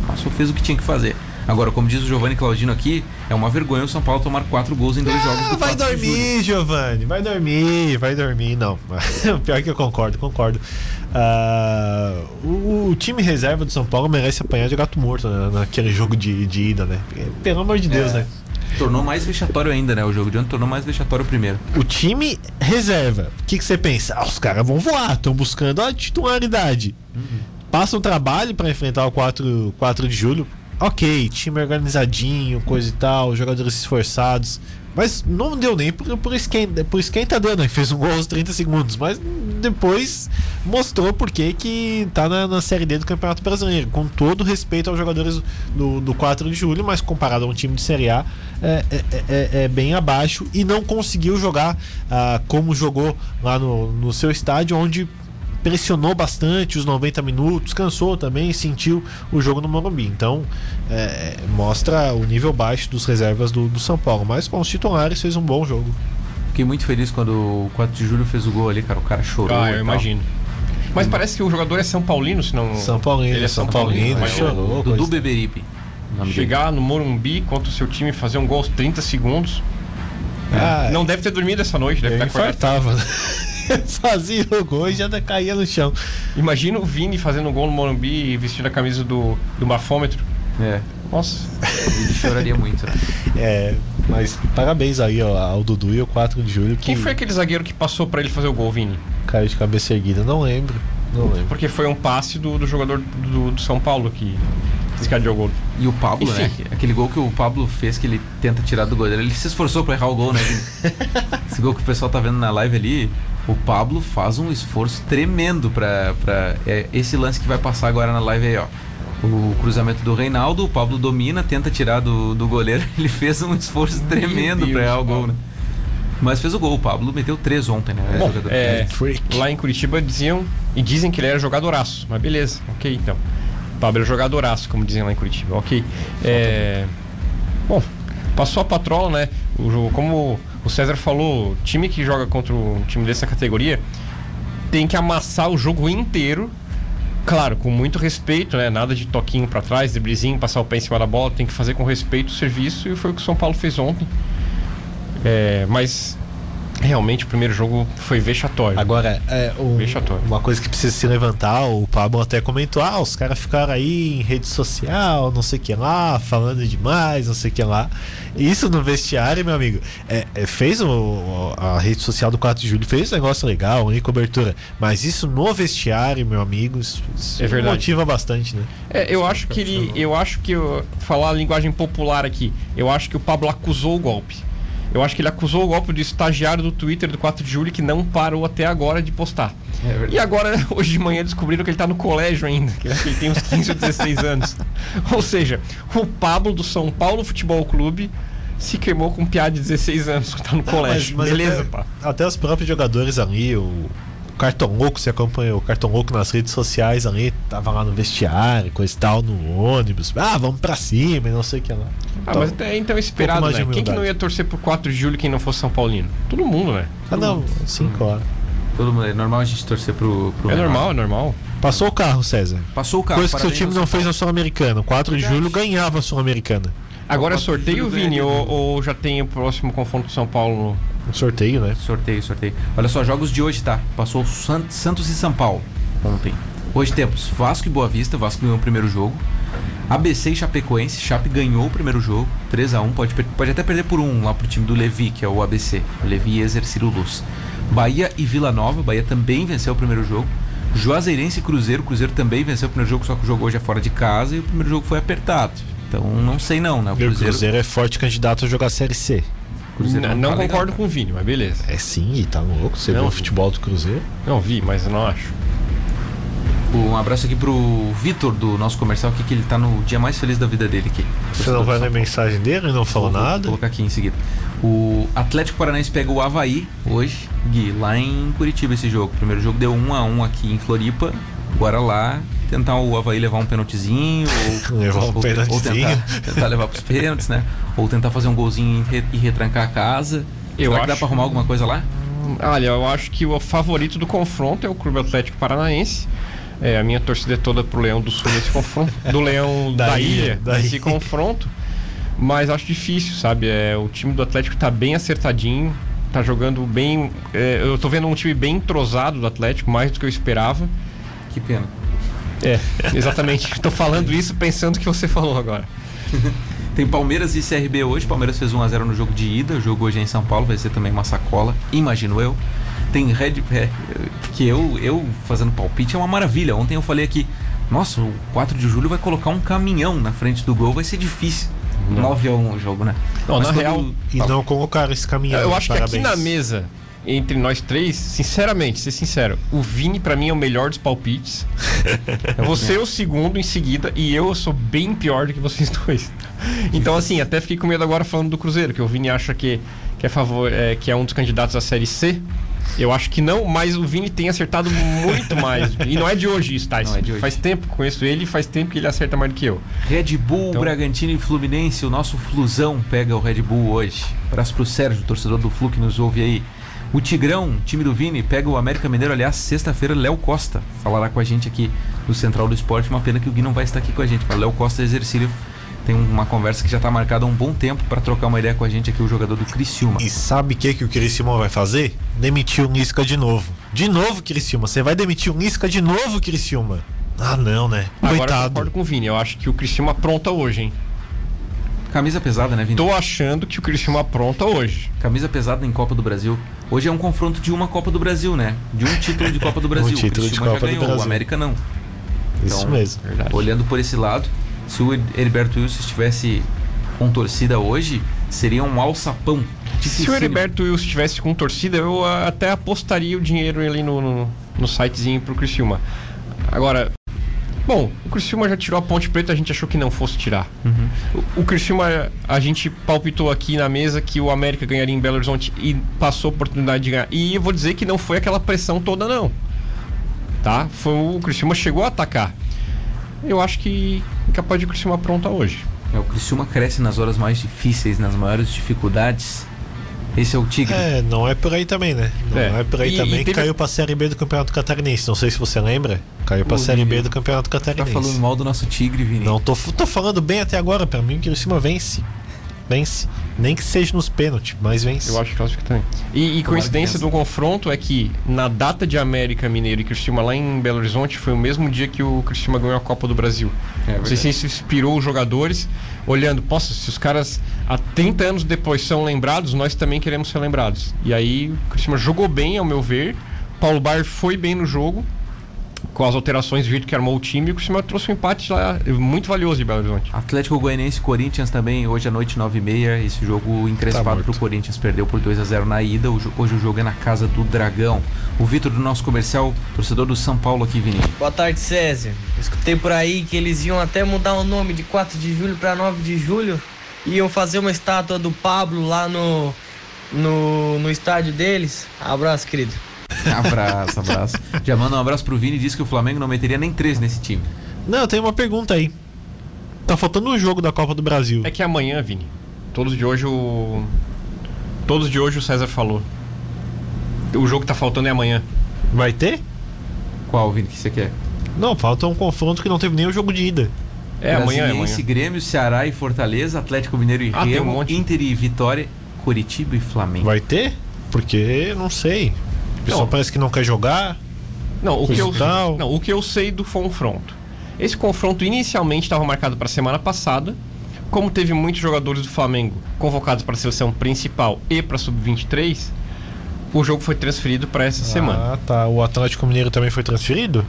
Amassou, fez o que tinha que fazer. Agora, como diz o Giovanni Claudino aqui, é uma vergonha o São Paulo tomar quatro gols em dois jogos Ah, do vai 4 de julho. dormir, Giovanni. Vai dormir, vai dormir. Não. Pior que eu concordo, concordo. Ah, o, o time reserva do São Paulo merece apanhar de gato morto né, naquele jogo de, de ida, né? Pelo amor de Deus, É. né? Tornou mais vexatório ainda, né? O jogo de ontem tornou mais vexatório o primeiro. O time reserva. O que, que você pensa? Ah, os caras vão voar, estão buscando a titularidade. Passa um trabalho para enfrentar o 4, 4 de julho. Ok, time organizadinho, coisa e tal, jogadores esforçados. Mas não deu nem por, por, esquenta, por esquenta né? Fez um gol aos 30 segundos. Mas depois mostrou por que que tá na, na Série D do Campeonato Brasileiro. Com todo respeito aos jogadores do, do 4 de julho, mas comparado a um time de Série A, é, é, é- é bem abaixo. E não conseguiu jogar ah, como jogou lá no, no seu estádio, onde pressionou bastante os 90 minutos, cansou também, sentiu o jogo no Morumbi. Então, é, mostra o nível baixo dos reservas do, do São Paulo. Mas com os titulares fez um bom jogo. Fiquei muito feliz quando o 4 de julho fez o gol ali, cara. O cara chorou. Ah, eu tal. imagino. Mas parece que o jogador é São Paulino, senão. São Paulino, Ele é São São Paulino, Paulino, mas chorou. Dudu dele. Chegar no Morumbi contra o seu time e fazer um gol aos 30 segundos. Ah, Não deve ter dormido essa noite, deve estar acordado. infartava. Né? Fazia o gol e já caía no chão. Imagina o Vini fazendo um gol no Morumbi e vestindo a camisa do, do bafômetro. É, Nossa. ele choraria muito, né? É, mas parabéns aí ó, ao Dudu e ao 4 de julho. Quem que foi aquele zagueiro que passou pra ele fazer o gol, Vini? caiu de cabeça erguida? Não lembro. Não lembro. Porque foi um passe do, do jogador do, do São Paulo que esse cara jogou. E o Pablo, Enfim. né? Aquele gol que o Pablo fez, que ele tenta tirar do goleiro. Ele se esforçou pra errar o gol, né? Esse gol que o pessoal tá vendo na live ali. O Pablo faz um esforço tremendo pra. pra é esse lance que vai passar agora na live aí, ó. O cruzamento do Reinaldo, o Pablo domina, tenta tirar do, do goleiro. Ele fez um esforço tremendo pra errar o gol, né? Mas fez o gol. O Pablo meteu três ontem, né? Bom, é, lá em Curitiba diziam e dizem que ele era jogadoraço. Mas beleza, ok então. Pablo é jogadoraço, como dizem lá em Curitiba. Ok. É, Bom, passou a patrola, né? O jogo, como o César falou, time que joga contra um time dessa categoria tem que amassar o jogo inteiro. Claro, com muito respeito, né? Nada de toquinho pra trás, driblezinho, passar o pé em cima da bola. Tem que fazer com respeito o serviço e foi o que o São Paulo fez ontem. É, mas realmente o primeiro jogo foi vexatório. Agora, é, um- Vexatório. uma coisa que precisa se levantar, o Pablo até comentou, ah, os caras ficaram aí em rede social, não sei o que lá, falando demais, não sei o que lá. Isso no vestiário, meu amigo, é, é, fez o, a rede social do 4 de julho, fez um negócio legal, em cobertura, mas isso no vestiário, meu amigo, isso, isso É verdade. motiva bastante, né? É, eu acho que ele. Eu acho que. eu- Falar a linguagem popular aqui. Eu acho que o Pablo acusou o golpe. Eu acho que ele acusou o golpe do estagiário do Twitter do 4 de julho que não parou até agora de postar. É. E agora, hoje de manhã, descobriram que ele tá no colégio ainda, que ele tem uns 15 ou 16 anos. Ou seja, o Pablo do São Paulo Futebol Clube se queimou com um piá de 16 anos que tá no colégio. Beleza, até, pá. até os próprios jogadores ali, o Cartão Louco, você acompanhou o Cartão Louco nas redes sociais ali, tava lá no vestiário, coisa e tal, no ônibus. Ah, vamos pra cima e não sei o que lá. Ah, Então, mas até então esperado, né? Quem que não ia torcer pro 4 de julho quem não fosse São Paulino? Todo mundo, né? ah, não, sim, claro. Todo mundo, é normal a gente torcer pro. pro É Renato. normal, é normal. Passou o carro, César. Passou o carro. Coisa que seu time não fez na. Sul-Americana. 4 de julho ganhava a Sul-Americana. Agora é sorteio, Vini, ou, ou já tem o próximo confronto do São Paulo? Um sorteio, né? Sorteio, sorteio. Olha só, jogos de hoje, tá? Passou San- Santos e São Paulo ontem. Hoje temos Vasco e Boa Vista. Vasco ganhou o primeiro jogo. ABC e Chapecoense. Chape ganhou o primeiro jogo. 3x1. Pode, per- pode até perder por um lá pro time do Levi, que é o ABC. O Levi e Ezer Ciro Luz. Bahia e Vila Nova. Bahia também venceu o primeiro jogo. Juazeirense e Cruzeiro. Cruzeiro também venceu o primeiro jogo, só que o jogo hoje é fora de casa e o primeiro jogo foi apertado. Então não sei não, né? O O Cruzeiro, Cruzeiro é forte candidato a jogar Série C. Cruzeiro N- não tá legal. concordo com o Vini, mas beleza. É sim, e tá louco. Você Não, vê o futebol do Cruzeiro. Não vi, mas eu não acho. Um abraço aqui pro Vitor do nosso comercial aqui, que ele tá no dia mais feliz da vida dele aqui. Você não vai ler mensagem dele e não falou Vou- Vou nada? colocar aqui em seguida. O Atlético Paranaense pega o Havaí hoje, Gui, lá em Curitiba esse jogo. O primeiro jogo deu 1 a 1 aqui em Floripa. Agora lá tentar o Havaí levar um pênaltizinho ou Levar um ou, tentar, tentar levar pros pênaltis, né? Ou tentar fazer um golzinho e re- e retrancar a casa. Eu Será que dá acho- pra arrumar alguma coisa lá? Olha, eu acho que o favorito do confronto é o Clube Atlético Paranaense. É, a minha torcida é toda pro Leão do Sul nesse confronto. Do Leão da, Da Ilha, ilha, da nesse ilha. confronto. Mas acho difícil, sabe? É, o time do Atlético tá bem acertadinho. Tá jogando bem. é, eu tô vendo um time bem entrosado do Atlético, mais do que eu esperava. Que pena. É, exatamente. tô falando isso pensando que você falou agora. Tem Palmeiras e CRB hoje. Palmeiras fez 1x0 no jogo de ida. O jogo hoje é em São Paulo, vai ser também uma sacola, imagino eu. Tem Red. É, que eu, eu fazendo palpite é uma maravilha. Ontem eu falei aqui, nossa, o 4 de julho vai colocar um caminhão na frente do gol, vai ser difícil. 9x1 o jogo, né? Não, Mas na quando- real, E não colocaram esse caminhão. Eu acho que aqui Parabéns. na mesa, entre nós três, sinceramente, ser sincero, o Vini pra mim é o melhor dos palpites. Você é o segundo em seguida e eu sou bem pior do que vocês dois. Então, assim, até fiquei com medo agora falando do Cruzeiro, que o Vini acha que, que, é, favor, é, que é um dos candidatos à Série C. Eu acho que não, mas o Vini tem acertado muito mais. E não é de hoje isso, tá? Não é de hoje. Faz tempo que conheço ele e faz tempo que ele acerta mais do que eu. Red Bull, Então- Bragantino e Fluminense. O nosso Flusão pega o Red Bull hoje. Abraço pro Sérgio, torcedor do Flu que nos ouve aí. O Tigrão, time do Vini, pega o América Mineiro. Aliás, sexta-feira, Léo Costa falará com a gente aqui no Central do Esporte. Uma pena que o Gui não vai estar aqui com a gente. Mas Léo Costa exercício tem uma conversa que já está marcada há um bom tempo para trocar uma ideia com a gente aqui, o jogador do Criciúma. E sabe o que, que o Criciúma vai fazer? Demitir o Nisca de novo. De novo, Criciúma. Você vai demitir o Nisca de novo, Criciúma? Ah, não, né? Agora eu Coitado. concordo com o Vini. Eu acho que o Criciúma apronta hoje, hein? Camisa pesada, né, Vini? Tô achando que o Criciúma apronta hoje. Camisa pesada em Copa do Brasil. Hoje é um confronto de uma Copa do Brasil, né? De um título de Copa do Brasil. título o de Copa já do ganhou, o Brasil. América não. Isso Então, mesmo. Verdade. Olhando por esse lado, se o Heriberto Wilson estivesse com torcida hoje, seria um alçapão. Se o. Heriberto Wilson estivesse com torcida, eu até apostaria o dinheiro ali no, no, no sitezinho pro Criciúma. Agora, bom, o Criciúma já tirou a Ponte Preta, a gente achou que não fosse tirar. O, o Criciúma, a gente palpitou aqui na mesa que o América ganharia em Belo Horizonte e passou a oportunidade de ganhar. E eu vou dizer que não foi aquela pressão toda, não. Tá? Foi, o Criciúma chegou a atacar. Eu acho que é capaz de o Criciúma apronta hoje. É, o Criciúma cresce nas horas mais difíceis, nas maiores dificuldades. Esse é o Tigre. É, não é por aí também, né? Não É. é, por aí E- também e que teve- caiu pra Série B do Campeonato Catarinense. Não sei se você lembra. Caiu pra Ô, Série B do Campeonato tá Catarinense. falando mal do nosso Tigre, Vini. Não, tô, tô falando bem até agora. Pra mim, o Criciúma vence. Vence. Nem que seja nos pênaltis, mas vence. Eu acho que classifica também. E, e coincidência do confronto é que na data de América Mineiro e Criciúma lá em Belo Horizonte foi o mesmo dia que o Criciúma ganhou a Copa do Brasil. É Não sei se isso inspirou os jogadores, olhando, poxa, se os caras há 30 anos depois são lembrados, nós também queremos ser lembrados. E aí o Criciúma jogou bem, ao meu ver. Paulo Baier foi bem no jogo, com as alterações do jeito que armou o time, e o Criciúma trouxe um empate lá muito valioso de Belo Horizonte. Atlético Goianiense Corinthians também, hoje à noite, 9h30. Esse jogo encrespado Tá morto. pro Corinthians, perdeu por 2 a 0 na ida. O jo- Hoje o jogo é na casa do Dragão. O Vitor do nosso comercial, torcedor do São Paulo aqui, Vini. Boa tarde, César. Escutei por aí que eles iam até mudar o nome de 4 de julho para 9 de julho. Iam fazer uma estátua do Pablo lá no, no, no estádio deles. Abraço, querido. Abraço, abraço. Já manda um abraço pro Vini e diz que o Flamengo não meteria nem três nesse time. Não, tem uma pergunta aí. Tá faltando um jogo da Copa do Brasil. É que amanhã, Vini, todos de hoje o. Todos de hoje o César falou. O jogo que tá faltando é amanhã. Vai ter? Qual, Vini, que você quer? Não, falta um confronto que não teve nem o jogo de ida. É amanhã, é amanhã. Grêmio, Ceará e Fortaleza, Atlético Mineiro e Ah, um Remo, monte. Inter e Vitória, Curitiba e Flamengo. Vai ter? Porque não sei. O pessoal Não. parece que não quer jogar. Não, o que, eu, Hospital. não, o que eu sei do confronto. Esse confronto inicialmente estava marcado para a semana passada. Como teve muitos jogadores do Flamengo convocados para a seleção principal e para a sub-23, o jogo foi transferido para essa semana. Ah, tá. O Atlético Mineiro também foi transferido?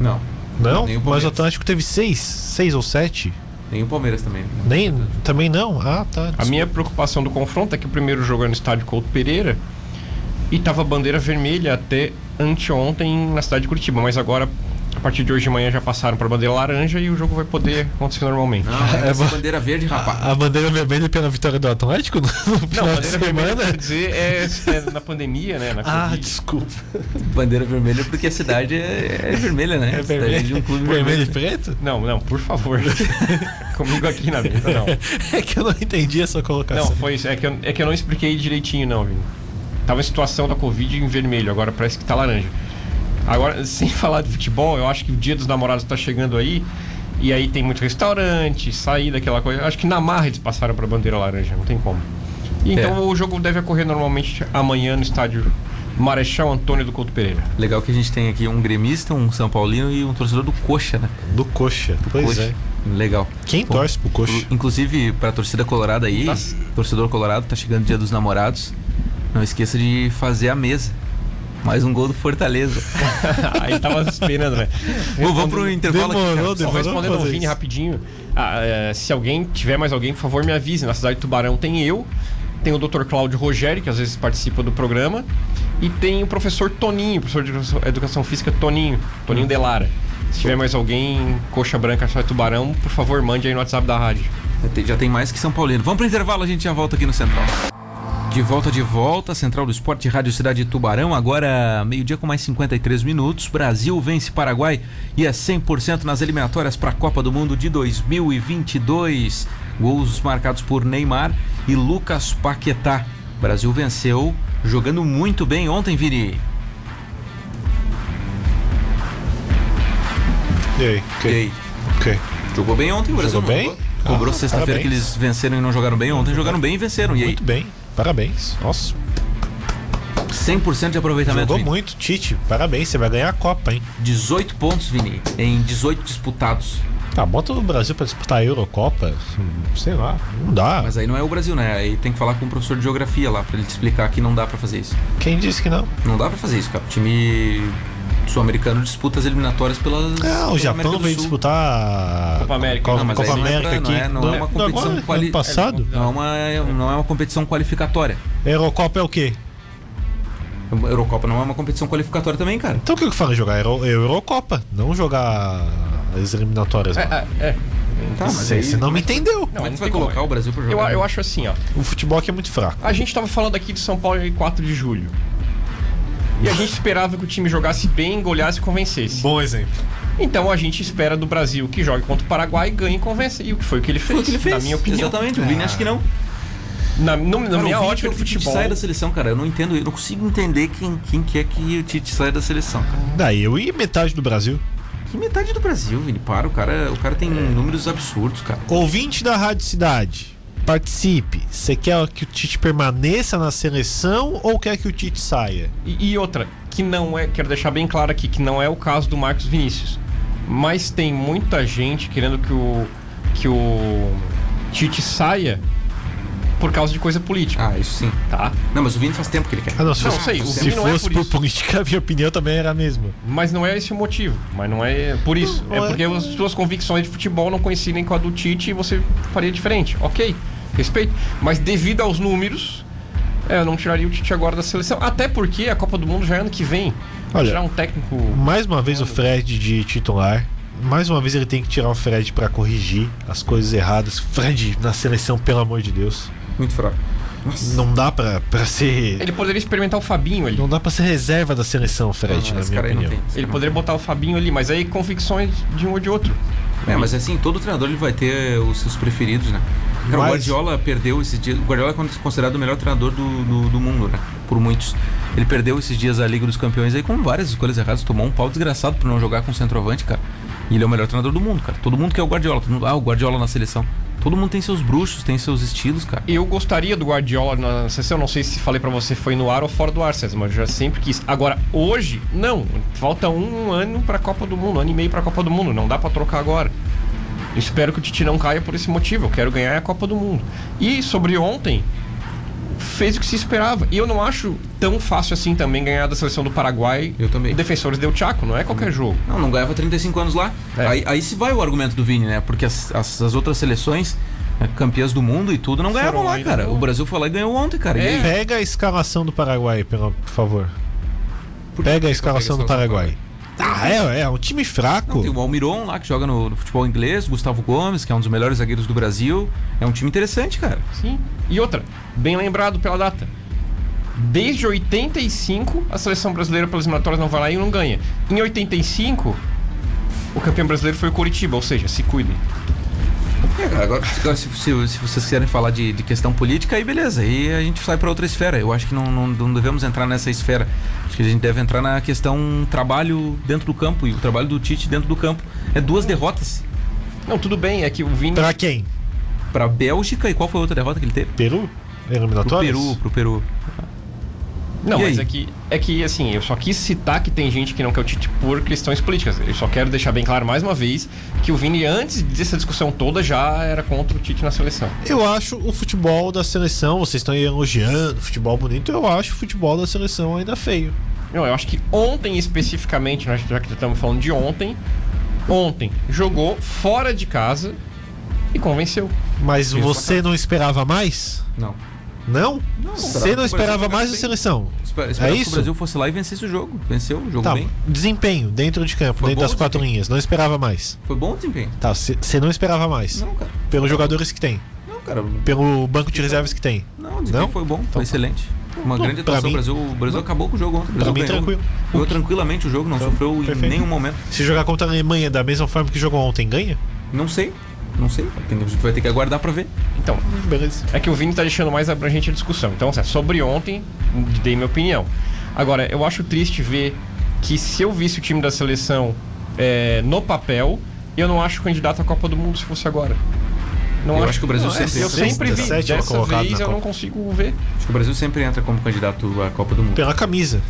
Não, Não? Nem o Mas o Atlético teve seis. Seis ou sete? nem o Palmeiras também. Nem, também não? Ah, tá. A minha preocupação do confronto é que o primeiro jogo é no estádio Couto Pereira e tava bandeira vermelha até anteontem na cidade de Curitiba, mas agora a partir de hoje de manhã já passaram para bandeira laranja e o jogo vai poder acontecer normalmente. Não, é essa ba- bandeira verde, rapaz. A bandeira vermelha pela vitória do Atlético no no Não, de bandeira vermelha, quer dizer, é, é na pandemia, né? Na Ah, Covid. desculpa. Bandeira vermelha porque a cidade é, é vermelha, né? É A vermelho, de um clube vermelho e vermelho. preto? Não, não, por favor. Comigo aqui na mesa, não. É que eu não entendi essa colocação. Não, foi isso. É que, eu, é que eu não expliquei direitinho, não, Vini. Tava em situação da Covid em vermelho, agora parece que tá laranja. Agora, sem falar de futebol, eu acho que o dia dos namorados tá chegando aí. E aí tem muito restaurante, saída, aquela coisa. Acho que na marra eles passaram pra bandeira laranja, não tem como. Então É. o jogo deve ocorrer normalmente amanhã no estádio Marechal Antônio do Couto Pereira. Legal que a gente tem aqui um gremista, um São Paulino e um torcedor do Coxa, né? Do Coxa. Pois Coxa. é. Legal. Quem Pô, torce pro Coxa? Inclusive, pra torcida colorada aí, Tá. torcedor colorado, tá chegando o dia dos namorados. Não esqueça de fazer a mesa. Mais um gol do Fortaleza. aí tava esperando, né? Bom, vamos pro intervalo aqui. Demorou, cara. Só demorou respondendo fazer Vini rapidinho. ah, é, se alguém tiver mais alguém, por favor, me avise. Na cidade de Tubarão tem eu, tem o Dr. Cláudio Rogério, que às vezes participa do programa, e tem o professor Toninho, professor de educação, educação física Toninho, Toninho Delara. Se tiver mais alguém, coxa branca, só de Tubarão, por favor, mande aí no WhatsApp da rádio. Já tem- Já tem mais que São Paulino. Vamos pro intervalo, a gente já volta aqui no Central. De volta, de volta, Central do Esporte, Rádio Cidade de Tubarão, agora meio-dia com mais 53 minutos. Brasil vence Paraguai e é 100% nas eliminatórias para a Copa do Mundo de 2022. Gols marcados por Neymar e Lucas Paquetá. Brasil venceu jogando muito bem ontem, Vini. E aí? E aí? ok. Jogou bem ontem, o Brasil Jogou bem? Cobrou Ah, sexta-feira que eles venceram e não jogaram bem. Ontem jogaram bem e venceram. E aí? Muito bem. Parabéns. Nossa, 100% de aproveitamento. jogou Vini. muito, Tite. Parabéns, você vai ganhar a Copa, hein? 18 pontos, Vini, em 18 disputados. Ah, bota o Brasil pra disputar a Eurocopa. Sei lá, não dá. Mas aí não é o Brasil, né? Aí tem que falar com o professor de geografia lá pra ele te explicar que não dá pra fazer isso. Quem disse que não? Não dá pra fazer isso, cara. O time sul-americano disputa as eliminatórias pelas. Ah, o pela Japão veio disputar a Copa América. Copa, Não, mas Copa aí não é América pra- aqui. não é- não é uma competição agora, quali- ano passado. Não é, uma, não é uma competição qualificatória. Eurocopa é o quê? Eurocopa não é uma competição qualificatória também, cara. Então o que eu falo jogar? Euro, Eurocopa, não jogar as eliminatórias. É, é, é. Tá, Você você não me entendeu. É não tu vai colocar o Brasil pra Eu, jogar? eu acho assim, ó. O futebol aqui é muito fraco. A gente tava falando aqui de São Paulo em 4 de julho. E a gente esperava que o time jogasse bem, goleasse e convencesse. Bom exemplo. Então a gente espera do Brasil que jogue contra o Paraguai, ganhe e convença. E o que foi que ele fez? Que ele fez. Na minha opinião. Exatamente. O Vini Ah. acha que não. Na, no- na Cara, minha ótica quer de que o Tite futebol. sai da seleção, cara. Eu não entendo, eu não consigo entender quem, quem quer que o Tite saia da seleção, cara. Daí eu e metade do Brasil. Que metade do Brasil, Vini. Para, o cara, o cara tem números absurdos, cara. Ouvinte da Rádio Cidade, participe. Você quer que o Tite permaneça na seleção ou quer que o Tite saia? E, e outra, que não é, quero deixar bem claro aqui, que não é o caso do Marcos Vinícius. Mas tem muita gente querendo que o, que o Tite saia por causa de coisa política, Ah, isso sim. tá? Não, mas o Vini faz tempo que ele quer. Ah, não, se Não, fosse, sei, o se não é fosse por por, política, a minha opinião também era a mesma. Mas não é esse o motivo. Mas não é por isso. Não, é é- porque as suas convicções de futebol não coincidem com a do Tite e você faria diferente. Ok, respeito. Mas devido aos números, é, eu não tiraria o Tite agora da seleção. Até porque a Copa do Mundo já é ano que vem. Olha, tirar um técnico. Mais uma vez o Fred de titular. Mais uma vez ele tem que tirar o Fred pra corrigir as coisas erradas. Fred na seleção, pelo amor de Deus. Muito fraco. Nossa. Não dá pra, pra ser. Ele poderia experimentar o Fabinho ali. Não dá pra ser reserva da seleção, Fred, Não, na minha opinião. tem. Ele poderia botar o Fabinho ali, mas aí convicções de um ou de outro. É, mas assim, todo treinador ele vai ter os seus preferidos, né? Cara, o Mas- Guardiola perdeu esses dias. O Guardiola é considerado o melhor treinador do, do, do mundo, né? Por muitos. Ele perdeu esses dias a Liga dos Campeões aí com várias escolhas erradas. Tomou um pau desgraçado por não jogar com centroavante, cara. E ele é o melhor treinador do mundo, cara. Todo mundo quer o Guardiola. Todo mundo, ah, o Guardiola na seleção. Todo mundo tem seus bruxos, tem seus estilos, cara. Eu gostaria do Guardiola na sessão, não sei se falei pra você foi no ar ou fora do ar, César, mas eu já sempre quis. Agora, hoje, não. Falta um ano pra Copa do Mundo, um ano e meio pra Copa do Mundo. Não dá pra trocar agora. Espero que o Tite não caia por esse motivo. Eu quero ganhar a Copa do Mundo. E sobre ontem, fez o que se esperava. E eu não acho tão fácil assim também ganhar da seleção do Paraguai. Eu também. Defensores deu Chaco, não é qualquer jogo. Não, não ganhava 35 anos lá. É. Aí, aí se vai o argumento do Vini, né? Porque as, as, as outras seleções, né, campeãs do mundo e tudo, não Foram ganhavam lá, ainda cara. O Brasil foi lá e ganhou ontem, cara. E É. aí? Pega a escalação do Paraguai, por favor. Por Pega a escalação do pega a escalação Paraguai. Ah, é, é um time fraco. Não, tem o Almiron lá que joga no, no futebol inglês, Gustavo Gomes, que é um dos melhores zagueiros do Brasil. É um time interessante, cara. Sim. E outra, bem lembrado pela data. Desde 85, a seleção brasileira pelas eliminatórias não vai lá e não ganha. Em 85, o campeão brasileiro foi o Coritiba, ou seja, se cuidem. É, cara, agora, agora, se, se- se vocês quiserem falar de, de questão política, aí beleza. Aí a gente sai pra outra esfera. Eu acho que não, não, não devemos entrar nessa esfera. Acho que a gente deve entrar na questão trabalho dentro do campo. E o trabalho do Tite dentro do campo é duas derrotas. Não, tudo bem, é que o Vini. Pra quem? Pra Bélgica e qual foi a outra derrota que ele teve? Peru? Pro Eliminatórias? Peru, pro Peru. Não, E mas aí? é que, é que, assim, eu só quis citar que tem gente que não quer o Tite por questões políticas. Eu só quero deixar bem claro mais uma vez que o Vini, antes dessa discussão toda, já era contra o Tite na seleção. Eu acho o futebol da seleção, vocês estão aí elogiando futebol bonito, eu acho o futebol da seleção ainda feio. Não, eu acho que ontem especificamente, nós já que estamos falando de ontem, ontem jogou fora de casa e convenceu. Mas Isso, você não esperava mais? Não. Não? Não, Você não o esperava mais jogasse seleção? Espera, esperava que isso? o Brasil fosse lá e vencesse o jogo. Venceu, jogou Tá, bem. desempenho dentro de campo, Foi dentro das o quatro linhas. Não esperava mais. Foi bom o desempenho? Tá, você não esperava mais. Não, cara. Pelos jogadores que tem. Não, cara. Pelo banco de reservas que tem. Não, o desempenho Não? foi bom, foi Então tá. excelente. Uma Não, grande atuação. mim- o Brasil, o Brasil acabou com o jogo ontem. O Brasil mim, ganhou, tranquilo. ganhou tranquilamente o jogo, não Então, sofreu em perfeito. nenhum momento. Se jogar contra a Alemanha da mesma forma que jogou ontem, ganha? Não sei, não sei. A gente vai ter que aguardar pra ver. Então, Beleza. é que o Vini tá deixando mais abrangente a discussão. Então, assim, sobre ontem, dei minha opinião. Agora, eu acho triste ver que se eu visse o time da seleção é, no papel, eu não acho candidato à Copa do Mundo se fosse agora. Não Eu acho, acho que o Brasil não, é, sempre Eu entra. sempre vi. 17 Dessa vez eu não consigo ver. Acho que o Brasil sempre entra como candidato à Copa do Mundo. Pela camisa.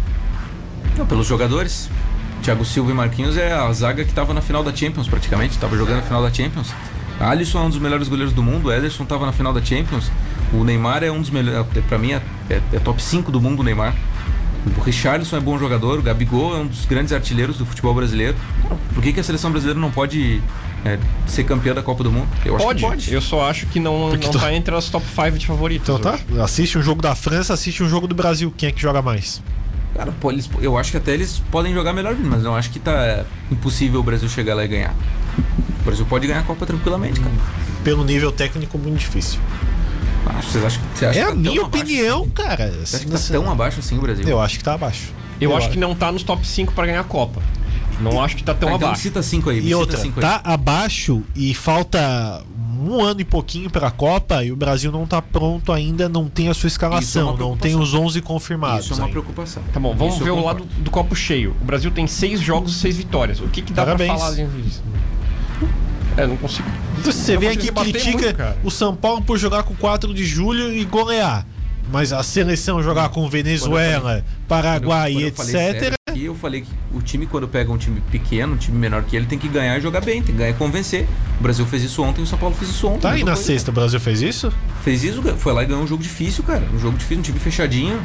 Não, pelos jogadores. Thiago Silva e Marquinhos é a zaga que tava na final da Champions, praticamente. Tava jogando a final da Champions. Alisson é um dos melhores goleiros do mundo. Ederson tava na final da Champions. O Neymar é um dos melhores. Pra mim é, é- é top 5 do mundo o Neymar. O Richarlison é bom jogador. O Gabigol é um dos grandes artilheiros do futebol brasileiro. Por que, que a seleção brasileira não pode é, ser campeã da Copa do Mundo? Eu acho Pode. que pode. Eu só acho que não, Porque não tu- tá entre as top 5 de favoritos. Então tá. hoje. Assiste um jogo da França, assiste um jogo do Brasil. Quem é que joga mais? Cara, pô, eles- eu acho que até eles podem jogar melhor, mas eu acho que tá é, impossível o Brasil chegar lá e ganhar. O Brasil pode ganhar a Copa tranquilamente, cara. Pelo nível técnico, muito difícil. Ah, vocês acham, você acha É que a tá tão minha opinião, assim? cara. Você acha que tá tão abaixo assim o Brasil? Eu acho que tá abaixo. Eu, acho que não tá nos top 5 pra ganhar a Copa. Não acho que tá tão Ah, então abaixo. cita cinco aí. E outra, cinco aí. tá abaixo e falta um ano e pouquinho pra Copa e o Brasil não tá pronto ainda, não tem a sua é escalação, uma não tem os 11 confirmados. Isso é uma ainda. preocupação. Tá bom, vamos Isso ver eu o lado do copo cheio. O Brasil tem seis jogos e seis vitórias. O que, que dá Parabéns. pra falar disso? É, não consigo. Você não vem aqui e critica muito, o São Paulo por jogar com 4 de julho e golear. Mas a seleção jogar com Venezuela, Paraguai Quando e eu falei etc. sério aqui, eu falei que o time, quando pega um time pequeno, um time menor que ele, tem que ganhar e jogar bem, tem que ganhar e convencer. O Brasil fez isso ontem, o São Paulo fez isso ontem. Tá aí na coisa. sexta, o Brasil fez isso? Fez isso, foi lá e ganhou um jogo difícil, cara. Um jogo difícil, um time fechadinho.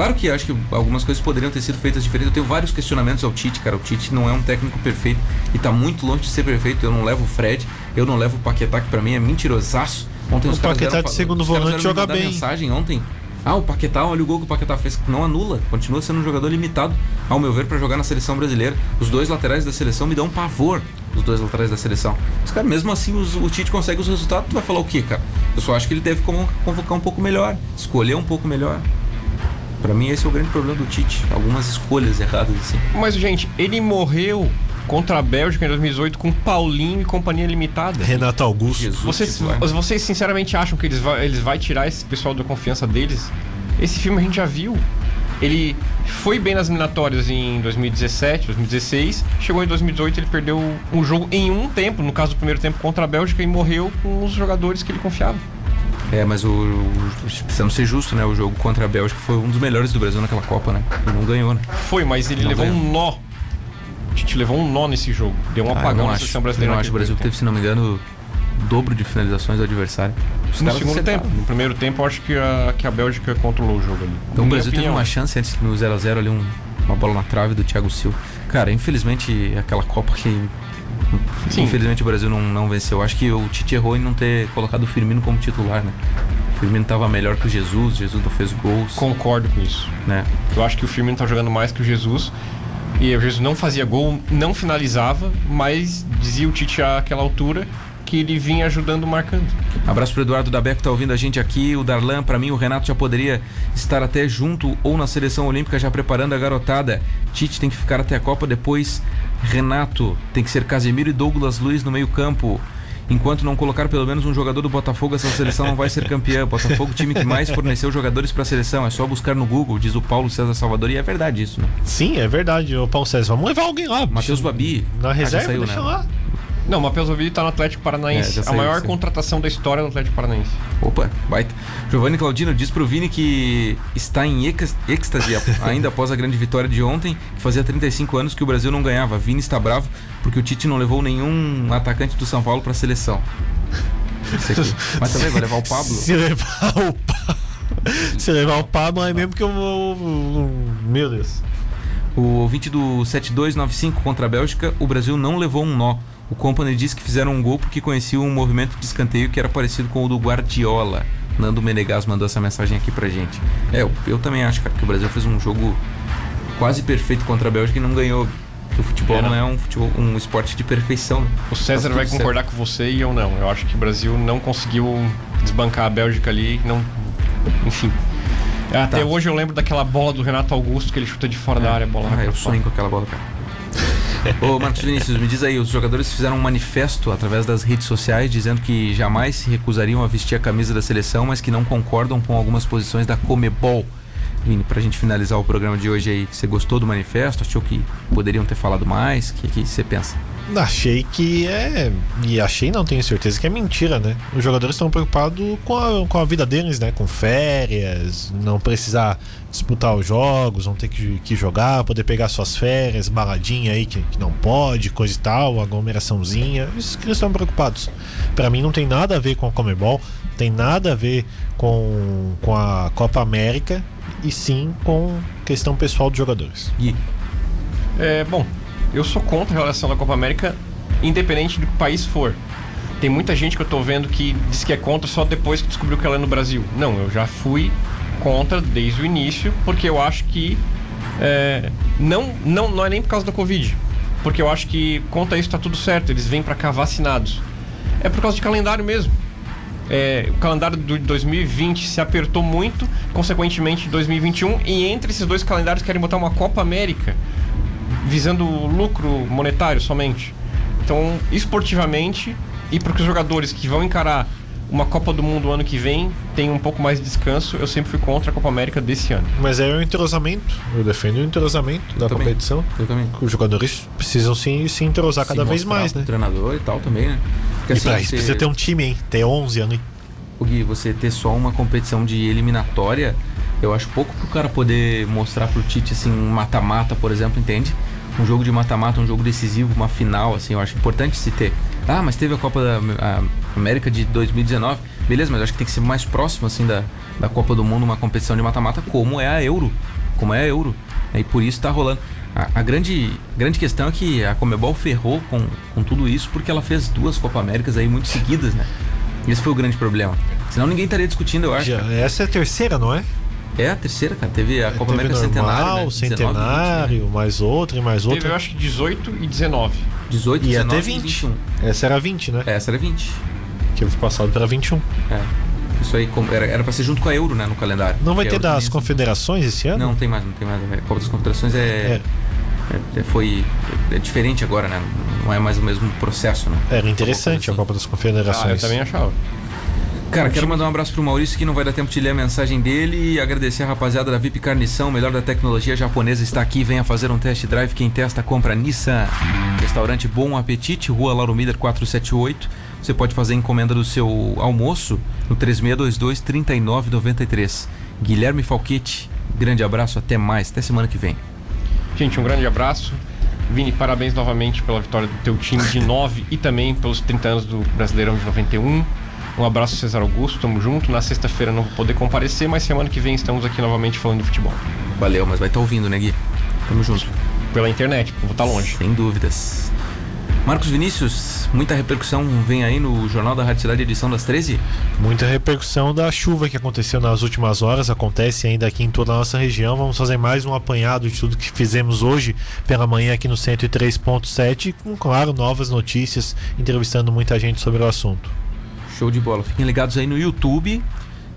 Claro que acho que algumas coisas poderiam ter sido feitas diferentes. Eu tenho vários questionamentos ao Tite, cara. O Tite não é um técnico perfeito e tá muito longe de ser perfeito. Eu não levo o Fred, eu não levo o Paquetá, que pra mim é mentirosaço. Ontem O os caras Paquetá vieram de segundo volante joga bem. mensagem ontem. Ah, o Paquetá, olha o gol que o Paquetá fez. Não anula. Continua sendo um jogador limitado, ao meu ver, pra jogar na seleção brasileira. Os dois laterais da seleção me dão um pavor. Os dois laterais da seleção. Mas, cara, mesmo assim os- o Tite consegue os resultados. Tu vai falar o quê, cara? Eu só acho que ele deve convocar um pouco melhor. Escolher um pouco melhor. Pra mim, esse é o grande problema do Tite. Algumas escolhas erradas, assim. Mas, gente, ele morreu contra a Bélgica em 2018 com Paulinho e companhia limitada. Renato Augusto. Jesus. Vocês, titular. vocês sinceramente acham que eles vai, eles vai tirar esse pessoal da confiança deles? Esse filme a gente já viu. Ele foi bem nas eliminatórias em 2017, 2016. Chegou em 2018, ele perdeu um jogo em um tempo, no caso do primeiro tempo contra a Bélgica, e morreu com os jogadores que ele confiava. É, mas o, o, precisamos ser justo, né? O jogo contra a Bélgica foi um dos melhores do Brasil naquela Copa, né? E não ganhou, né? Foi, mas ele Não levou ganhou. um nó. O Tite levou um nó nesse jogo. Deu um Ah, eu apagão na seleção Eu brasileira. não acho. O Brasil teve, se não me engano, o dobro de finalizações do adversário. Os No segundo tempo. No primeiro tempo, eu acho que a, que a Bélgica controlou o jogo ali. Então o Brasil teve opinião. uma chance antes no 0x0 ali, um- uma bola na trave do Thiago Silva. Cara, infelizmente aquela Copa que. Sim. Infelizmente o Brasil não, não venceu. Acho que o Tite errou em não ter colocado o Firmino como titular, né? O Firmino tava melhor que o Jesus, Jesus não fez gols, Concordo com isso. né? Eu acho que o Firmino tá jogando mais que o Jesus. E o Jesus não fazia gol, não finalizava, mas dizia o Tite àquela altura que ele vinha ajudando marcando. Abraço pro Eduardo Dabeco que tá ouvindo a gente aqui. O Darlan, pra mim, o Renato já poderia estar até junto ou na seleção olímpica já preparando a garotada. Tite tem que ficar até a Copa depois. Renato tem que ser Casemiro e Douglas Luiz no meio-campo. Enquanto não colocar pelo menos um jogador do Botafogo, essa seleção não vai ser campeã. Botafogo, time que mais forneceu jogadores para a seleção. É só buscar no Google, diz o Paulo César Salvador. E é verdade isso, né? Sim, é verdade, ô Paulo César. Vamos levar alguém lá. Matheus Babi. Na Ah, reserva, saiu, deixa né? lá. Não, o Matheus Ovidio tá no Atlético É, Paranaense. já a maior sim. contratação da história do Atlético Paranaense. Opa, baita. Giovanni Claudino diz pro Vini que está em êx- êxtase ainda após a grande vitória de ontem, que fazia 35 anos que o Brasil não ganhava. Vini está bravo porque o Tite não levou nenhum atacante do São Paulo para a seleção. Isso aqui. Mas também vai levar o Pablo. Se levar o Pablo. Se levar o Pablo, é mesmo que eu vou. Meu Deus. O ouvinte do 7295 contra a Bélgica, o Brasil não levou um nó. O Company disse que fizeram um gol porque conheciam um movimento de escanteio que era parecido com o do Guardiola. Nando Menegas mandou essa mensagem aqui pra gente. É, eu, eu também acho, cara, que o Brasil fez um jogo quase perfeito contra a Bélgica e não ganhou. Porque o futebol É, não. não é um, futebol, um esporte de perfeição. O César Tá vai concordar com você e eu não. Eu acho que o Brasil não conseguiu desbancar a Bélgica ali. Não... Enfim. Até Tá. hoje eu lembro daquela bola do Renato Augusto que ele chuta de fora da área. Bola Ah, eu sonho com aquela bola, cara. Ô Marcos Vinícius, me diz aí, os jogadores fizeram um manifesto através das redes sociais dizendo que jamais se recusariam a vestir a camisa da seleção, mas que não concordam com algumas posições da Comebol. Vini, pra gente finalizar o programa de hoje aí, você gostou do manifesto? Achou que poderiam ter falado mais? O que, que você pensa? Achei que é. E achei, não tenho certeza que é mentira, né? Os jogadores estão preocupados com a, com a vida deles, né? Com férias, não precisar disputar os jogos, não ter que, que jogar, poder pegar suas férias, baladinha aí que, que não pode, coisa e tal, aglomeraçãozinha. Isso que eles estão preocupados. Pra mim não tem nada a ver com a Comebol, tem nada a ver com, com a Copa América e sim com questão pessoal dos jogadores. Gui, É, bom, eu sou contra a relação da Copa América, independente do que o país for. Tem muita gente que eu tô vendo que diz que é contra só depois que descobriu que ela é no Brasil. Não, eu já fui contra desde o início, porque eu acho que. é, não, não, não é nem por causa da Covid. Porque eu acho que contra isso tá tudo certo, eles vêm pra cá vacinados. É por causa de calendário mesmo. É, o calendário de 2020 se apertou muito, consequentemente 2021, e entre esses dois calendários querem botar uma Copa América visando lucro monetário somente. Então, esportivamente, e para os jogadores que vão encarar uma Copa do Mundo ano que vem, tem um pouco mais de descanso, eu sempre fui contra a Copa América desse ano. Mas é o entrosamento, eu defendo o entrosamento da também. competição. eu também. Os jogadores precisam se, se entrosar cada Se vez mostrar mais, né? treinador e tal também, né? Porque, E assim, pra isso você- precisa ter um time, hein? Ter 11 anos. Ô, Gui, você ter só uma competição de eliminatória, eu acho pouco pro cara poder mostrar pro Tite, assim, um mata-mata, por exemplo, entende? Um jogo de mata-mata, um jogo decisivo, uma final, assim, eu acho importante se ter. Ah, mas teve a Copa da América de 2019. Beleza, mas eu acho que tem que ser mais próximo, assim, da, da Copa do Mundo, uma competição de mata-mata, como é a Euro. Como é a Euro. E por isso tá rolando. A, a grande, grande questão é que a Comebol ferrou com, com tudo isso porque ela fez duas Copa Américas aí muito seguidas, né? Esse foi o grande problema. Senão ninguém estaria discutindo, eu acho. Já- essa é a terceira, não é? É a terceira, cara. Teve a Copa Teve América Centenário. normal, né? 19, centenário, mais outra e mais Teve, outra. eu acho que 18 e 19. 18, Ia 19 ter e 20. 21. Essa era 20, né? É, essa era 20. Que foi passado para 21. É. Isso aí era, era pra ser junto com a Euro, né? No calendário. Não vai a ter Euro das confederações esse ano? Não, não tem mais, não tem mais. A Copa das Confederações é. é- é- foi. É diferente agora, né? Não é mais o mesmo processo, né? Era interessante a. Copa das Ah, eu Confederações. também achava. Cara, quero mandar um abraço pro Maurício que não vai dar tempo de ler a mensagem dele e agradecer a rapaziada da VIP Carnição, melhor da tecnologia japonesa, está aqui. Venha fazer um test drive. Quem testa, compra Nissan. Restaurante Bom Apetite, Rua Lauro Miller 478. Você pode fazer encomenda do seu almoço no 3622-3993. Guilherme Falquete, grande abraço, até mais, até semana que vem. Gente, um grande abraço. Vini, parabéns novamente pela vitória do teu time de 9 e também pelos 30 anos do Brasileirão de 91. Um abraço, César Augusto, tamo junto. Na sexta-feira não vou poder comparecer, mas semana que vem estamos aqui novamente falando de futebol. Valeu, mas vai estar ouvindo, né, Gui? Tamo junto. Pela internet, porque vou estar longe. Sem dúvidas. Marcos Vinícius, muita repercussão vem aí no Jornal da Rádio Cidade, edição das 13? Muita repercussão da chuva que aconteceu nas últimas horas, acontece ainda aqui em toda a nossa região. Vamos fazer mais um apanhado de tudo que fizemos hoje pela manhã aqui no 103.7, com, claro, novas notícias, entrevistando muita gente sobre o assunto. Show de bola. Fiquem ligados aí no YouTube,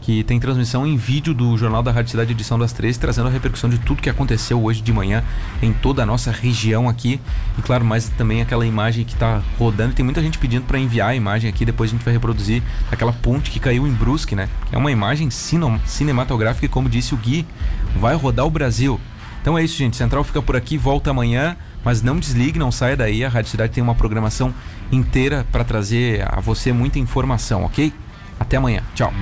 que tem transmissão em vídeo do Jornal da Rádio Cidade edição das 13, trazendo a repercussão de tudo que aconteceu hoje de manhã em toda a nossa região aqui. E claro, mais também aquela imagem que está rodando. Tem muita gente pedindo para enviar a imagem aqui, depois a gente vai reproduzir aquela ponte que caiu em Brusque, né? É uma imagem cinematográfica e como disse o Gui, vai rodar o Brasil. Então é isso, gente. Central fica por aqui, volta amanhã, mas não desligue, não saia daí. A Rádio Cidade tem uma programação inteira para trazer a você muita informação, ok? Até amanhã. Tchau.